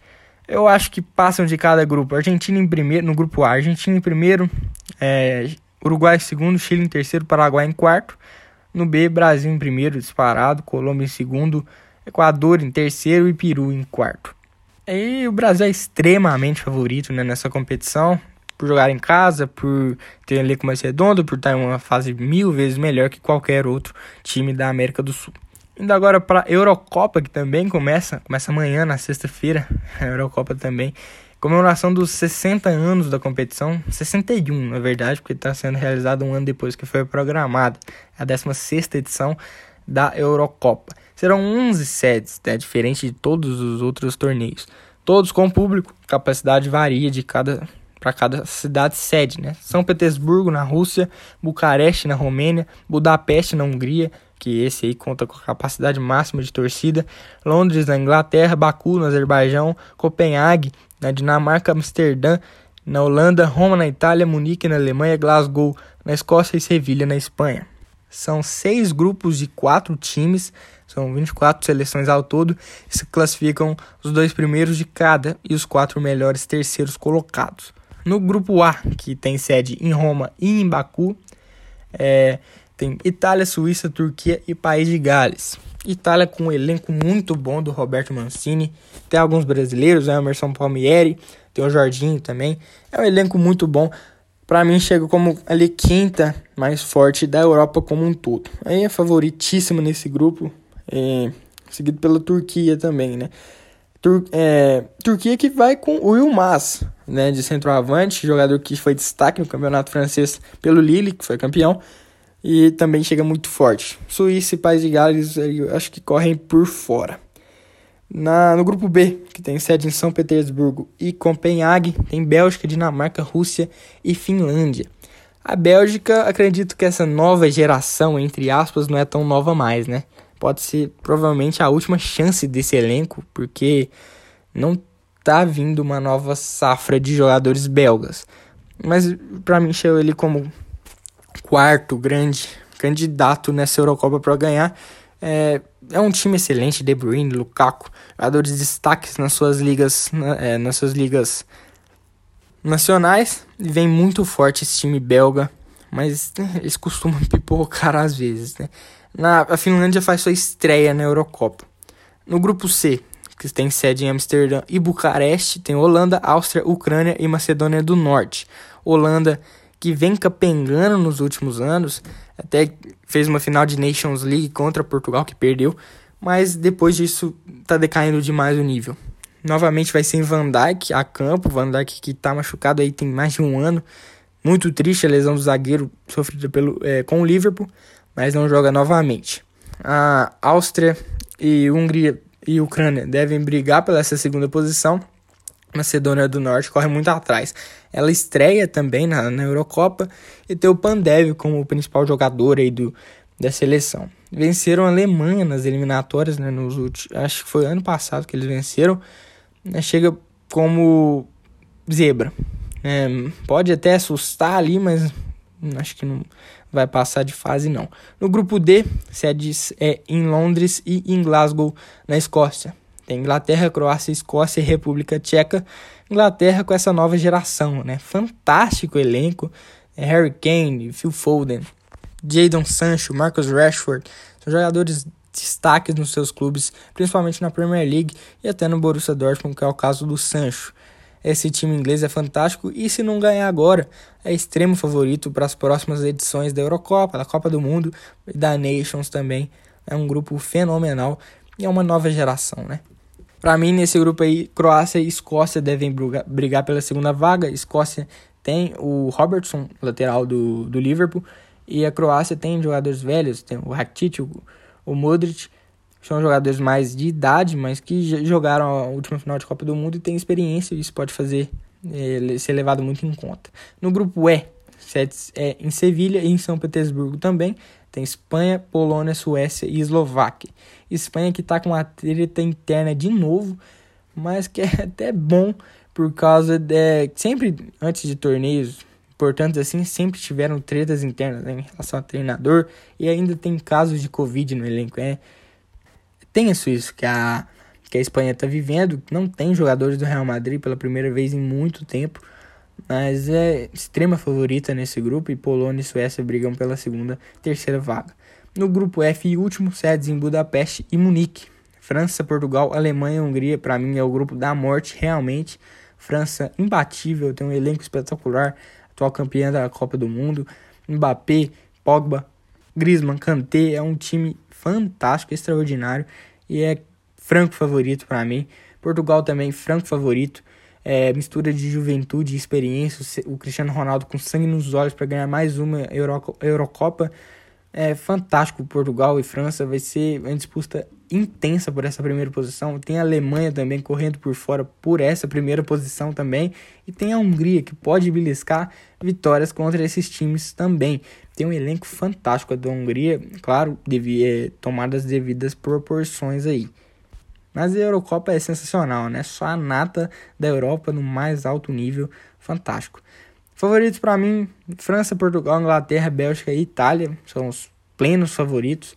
Eu acho que passam de cada grupo. Argentina em primeiro, no grupo A, Argentina em primeiro, é, Uruguai em segundo, Chile em terceiro, Paraguai em quarto. No B, Brasil em primeiro, disparado, Colômbia em segundo, Equador em terceiro e Peru em quarto. E o Brasil é extremamente favorito né, nessa competição, por jogar em casa, por ter um elenco mais redondo, por estar em uma fase mil vezes melhor que qualquer outro time da América do Sul. Indo agora para a Eurocopa, que também começa, começa amanhã, na sexta-feira, a Eurocopa também. Comemoração dos 60 anos da competição, 61 na verdade, porque está sendo realizado um ano depois que foi programada, a 16 edição da Eurocopa. Serão 11 sedes, né, diferente de todos os outros torneios. Todos com público, capacidade varia de cada para cada cidade sede, né? São Petersburgo na Rússia, Bucareste na Romênia, Budapeste na Hungria, que esse aí conta com a capacidade máxima de torcida, Londres na Inglaterra, Baku no Azerbaijão, Copenhague na Dinamarca, Amsterdã na Holanda, Roma na Itália, Munique na Alemanha, Glasgow na Escócia e Sevilha na Espanha. São seis grupos de quatro times, são 24 seleções ao todo, se classificam os dois primeiros de cada e os quatro melhores terceiros colocados. No grupo A, que tem sede em Roma e em Baku, é, tem Itália, Suíça, Turquia e País de Gales. Itália com um elenco muito bom do Roberto Mancini. Tem alguns brasileiros, né? Emerson Palmieri, tem o Jorginho também. É um elenco muito bom. Para mim chega como ali quinta mais forte da Europa como um todo. Aí é favoritíssimo nesse grupo, é, seguido pela Turquia também, né? Tur é, Turquia que vai com o Yilmaz, né, de centroavante, jogador que foi destaque no campeonato francês pelo Lille, que foi campeão e também chega muito forte. Suíça e País de Gales acho que correm por fora. Na, no grupo B, que tem sede em São Petersburgo e Copenhague, tem Bélgica, Dinamarca, Rússia e Finlândia. A Bélgica, acredito que essa nova geração, entre aspas, não é tão nova mais, né? Pode ser provavelmente a última chance desse elenco, porque não tá vindo uma nova safra de jogadores belgas. Mas para mim, chegou ele como quarto grande candidato nessa Eurocopa para ganhar. É, é um time excelente, De Bruyne, Lukaku, jogadores de destaques nas suas ligas, é, nas suas ligas nacionais. E vem muito forte esse time belga, mas eles costumam pipocar às vezes, né? Na, a Finlândia faz sua estreia na Eurocopa. No grupo C, que tem sede em Amsterdã e Bucareste, tem Holanda, Áustria, Ucrânia e Macedônia do Norte. Holanda que vem capengando nos últimos anos, até fez uma final de Nations League contra Portugal que perdeu, mas depois disso tá decaindo demais o nível. Novamente vai ser em Van Dijk a campo, Van Dijk que tá machucado aí tem mais de um ano. Muito triste a lesão do zagueiro sofrida pelo, é, com o Liverpool, mas não joga novamente. A Áustria e Hungria e Ucrânia devem brigar pela essa segunda posição Macedônia do Norte corre muito atrás. Ela estreia também na, na Eurocopa e tem o Pandev como o principal jogador aí do, da seleção. Venceram a Alemanha nas eliminatórias, né, nos últimos, acho que foi ano passado que eles venceram. Né, chega como zebra. É, pode até assustar ali, mas acho que não, vai passar de fase não. No grupo D, sedes é em Londres e em Glasgow, na Escócia. Tem Inglaterra, Croácia, Escócia e República Tcheca. Inglaterra com essa nova geração, né? Fantástico elenco. É Harry Kane, Phil Foden, Jadon Sancho, Marcus Rashford. São jogadores destaques nos seus clubes, principalmente na Premier League e até no Borussia Dortmund, que é o caso do Sancho. Esse time inglês é fantástico e se não ganhar agora, é extremo favorito para as próximas edições da Eurocopa, da Copa do Mundo e da Nations também. É um grupo fenomenal e é uma nova geração, né? Para mim, nesse grupo aí, Croácia e Escócia devem brigar pela segunda vaga. Escócia tem o Robertson, lateral do, do Liverpool, e a Croácia tem jogadores velhos, tem o Rakitic, o, o Modric, são jogadores mais de idade, mas que jogaram a última final de Copa do Mundo e têm experiência, e isso pode fazer é, ser levado muito em conta. No grupo E, é, em Sevilha e em São Petersburgo também, tem Espanha, Polônia, Suécia e Eslováquia. Espanha que está com uma treta interna de novo, mas que é até bom por causa de sempre antes de torneios importantes assim, sempre tiveram tretas internas né, em relação ao treinador e ainda tem casos de Covid no elenco. É, tem isso que a, que a Espanha está vivendo. Não tem jogadores do Real Madrid pela primeira vez em muito tempo, mas é extrema favorita nesse grupo e Polônia e Suécia brigam pela segunda, terceira vaga. No grupo F e último, sedes em Budapeste e Munique. França, Portugal, Alemanha e Hungria, para mim é o grupo da morte realmente. França imbatível, tem um elenco espetacular, atual campeã da Copa do Mundo. Mbappé, Pogba, Griezmann, Kanté, é um time fantástico, extraordinário e é franco favorito para mim. Portugal também franco favorito. É, mistura de juventude e experiência. O Cristiano Ronaldo com sangue nos olhos para ganhar mais uma Euro, Eurocopa. É fantástico. Portugal e França vai ser uma disputa intensa por essa primeira posição. Tem a Alemanha também correndo por fora por essa primeira posição também. E tem a Hungria que pode beliscar vitórias contra esses times também. Tem um elenco fantástico da Hungria, claro, devia tomar as devidas proporções aí. Mas a Eurocopa é sensacional, né? Só a nata da Europa no mais alto nível, fantástico. Favoritos para mim: França, Portugal, Inglaterra, Bélgica e Itália são os plenos favoritos.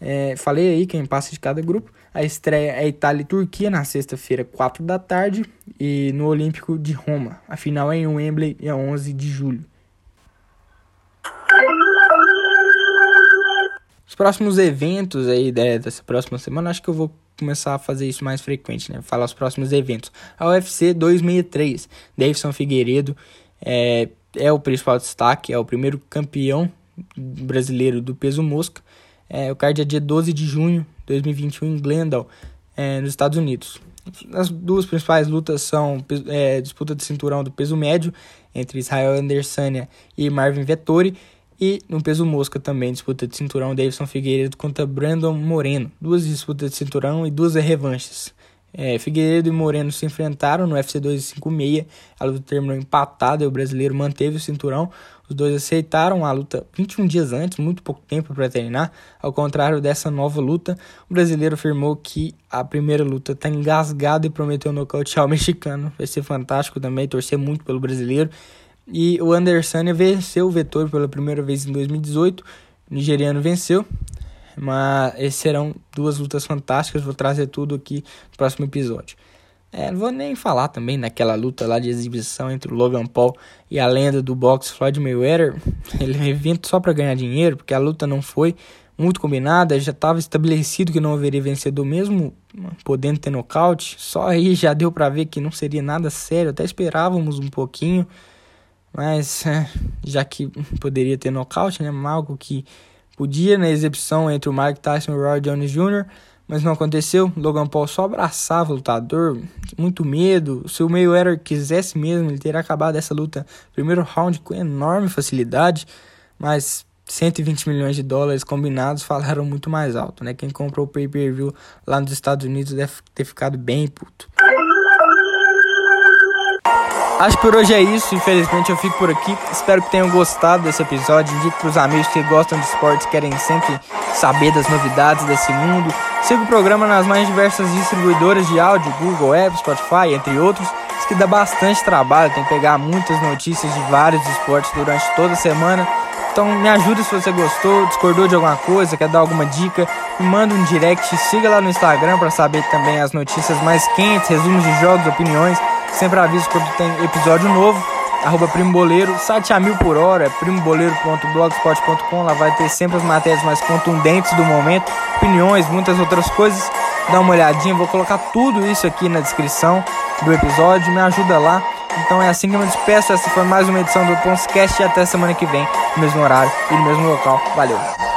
É, falei aí quem passa de cada grupo. A estreia é Itália e Turquia na sexta-feira, 4 da tarde, e no Olímpico de Roma. A final é em Wembley, é 11 de julho. Os próximos eventos aí dessa próxima semana, acho que eu vou começar a fazer isso mais frequente, né? Falar os próximos eventos. A UFC 263, Davidson Figueiredo é, é o principal destaque, é o primeiro campeão brasileiro do peso mosca. É, o card é dia 12 de junho de 2021 em Glendale, é, nos Estados Unidos. As duas principais lutas são é, disputa de cinturão do peso médio entre Israel Andersania e Marvin Vettori e no peso mosca também disputa de cinturão Davidson Figueiredo contra Brandon Moreno. Duas disputas de cinturão e duas revanches. É, Figueiredo e Moreno se enfrentaram no UFC 256. A luta terminou empatada e o brasileiro manteve o cinturão. Os dois aceitaram a luta 21 dias antes, muito pouco tempo para treinar. Ao contrário dessa nova luta, o brasileiro afirmou que a primeira luta está engasgada e prometeu nocautear o mexicano. Vai ser fantástico também, torcer muito pelo brasileiro. E o Anderson venceu o Vettori pela primeira vez em 2018. O nigeriano venceu. Mas esses serão duas lutas fantásticas. Vou trazer tudo aqui no próximo episódio. É, não vou nem falar também naquela luta lá de exibição entre o Logan Paul e a lenda do boxe Floyd Mayweather. Ele é evento só para ganhar dinheiro, porque a luta não foi muito combinada, já estava estabelecido que não haveria vencedor mesmo podendo ter nocaute. Só aí já deu para ver que não seria nada sério, até esperávamos um pouquinho, mas é, já que poderia ter nocaute, né, algo que Podia na exibição entre o Mike Tyson e o Roy Jones Jr., mas não aconteceu. Logan Paul só abraçava o lutador, muito medo. Se o Mayweather quisesse mesmo, ele teria acabado essa luta primeiro round com enorme facilidade, mas 120 milhões de dólares combinados falaram muito mais alto, né? Quem comprou o pay-per-view lá nos Estados Unidos deve ter ficado bem puto. Acho que por hoje é isso. Infelizmente eu fico por aqui. Espero que tenham gostado desse episódio. Indique para os amigos que gostam de esportes, querem sempre saber das novidades desse mundo. Siga o programa nas mais diversas distribuidoras de áudio, Google, Apple, Spotify, entre outros. Isso que dá bastante trabalho, tem que pegar muitas notícias de vários esportes durante toda a semana. Então me ajuda se você gostou, discordou de alguma coisa, quer dar alguma dica, me manda um direct, siga lá no Instagram para saber também as notícias mais quentes, resumos de jogos, opiniões. Sempre aviso quando tem episódio novo. Arroba Primo Boleiro, site a mil por hora, primoboleiro.blogspot.com. Lá vai ter sempre as matérias mais contundentes do momento, opiniões, muitas outras coisas. Dá uma olhadinha, vou colocar tudo isso aqui na descrição do episódio. Me ajuda lá. Então é assim que eu me despeço. Essa foi mais uma edição do Ponscast e até semana que vem, no mesmo horário e no mesmo local. Valeu!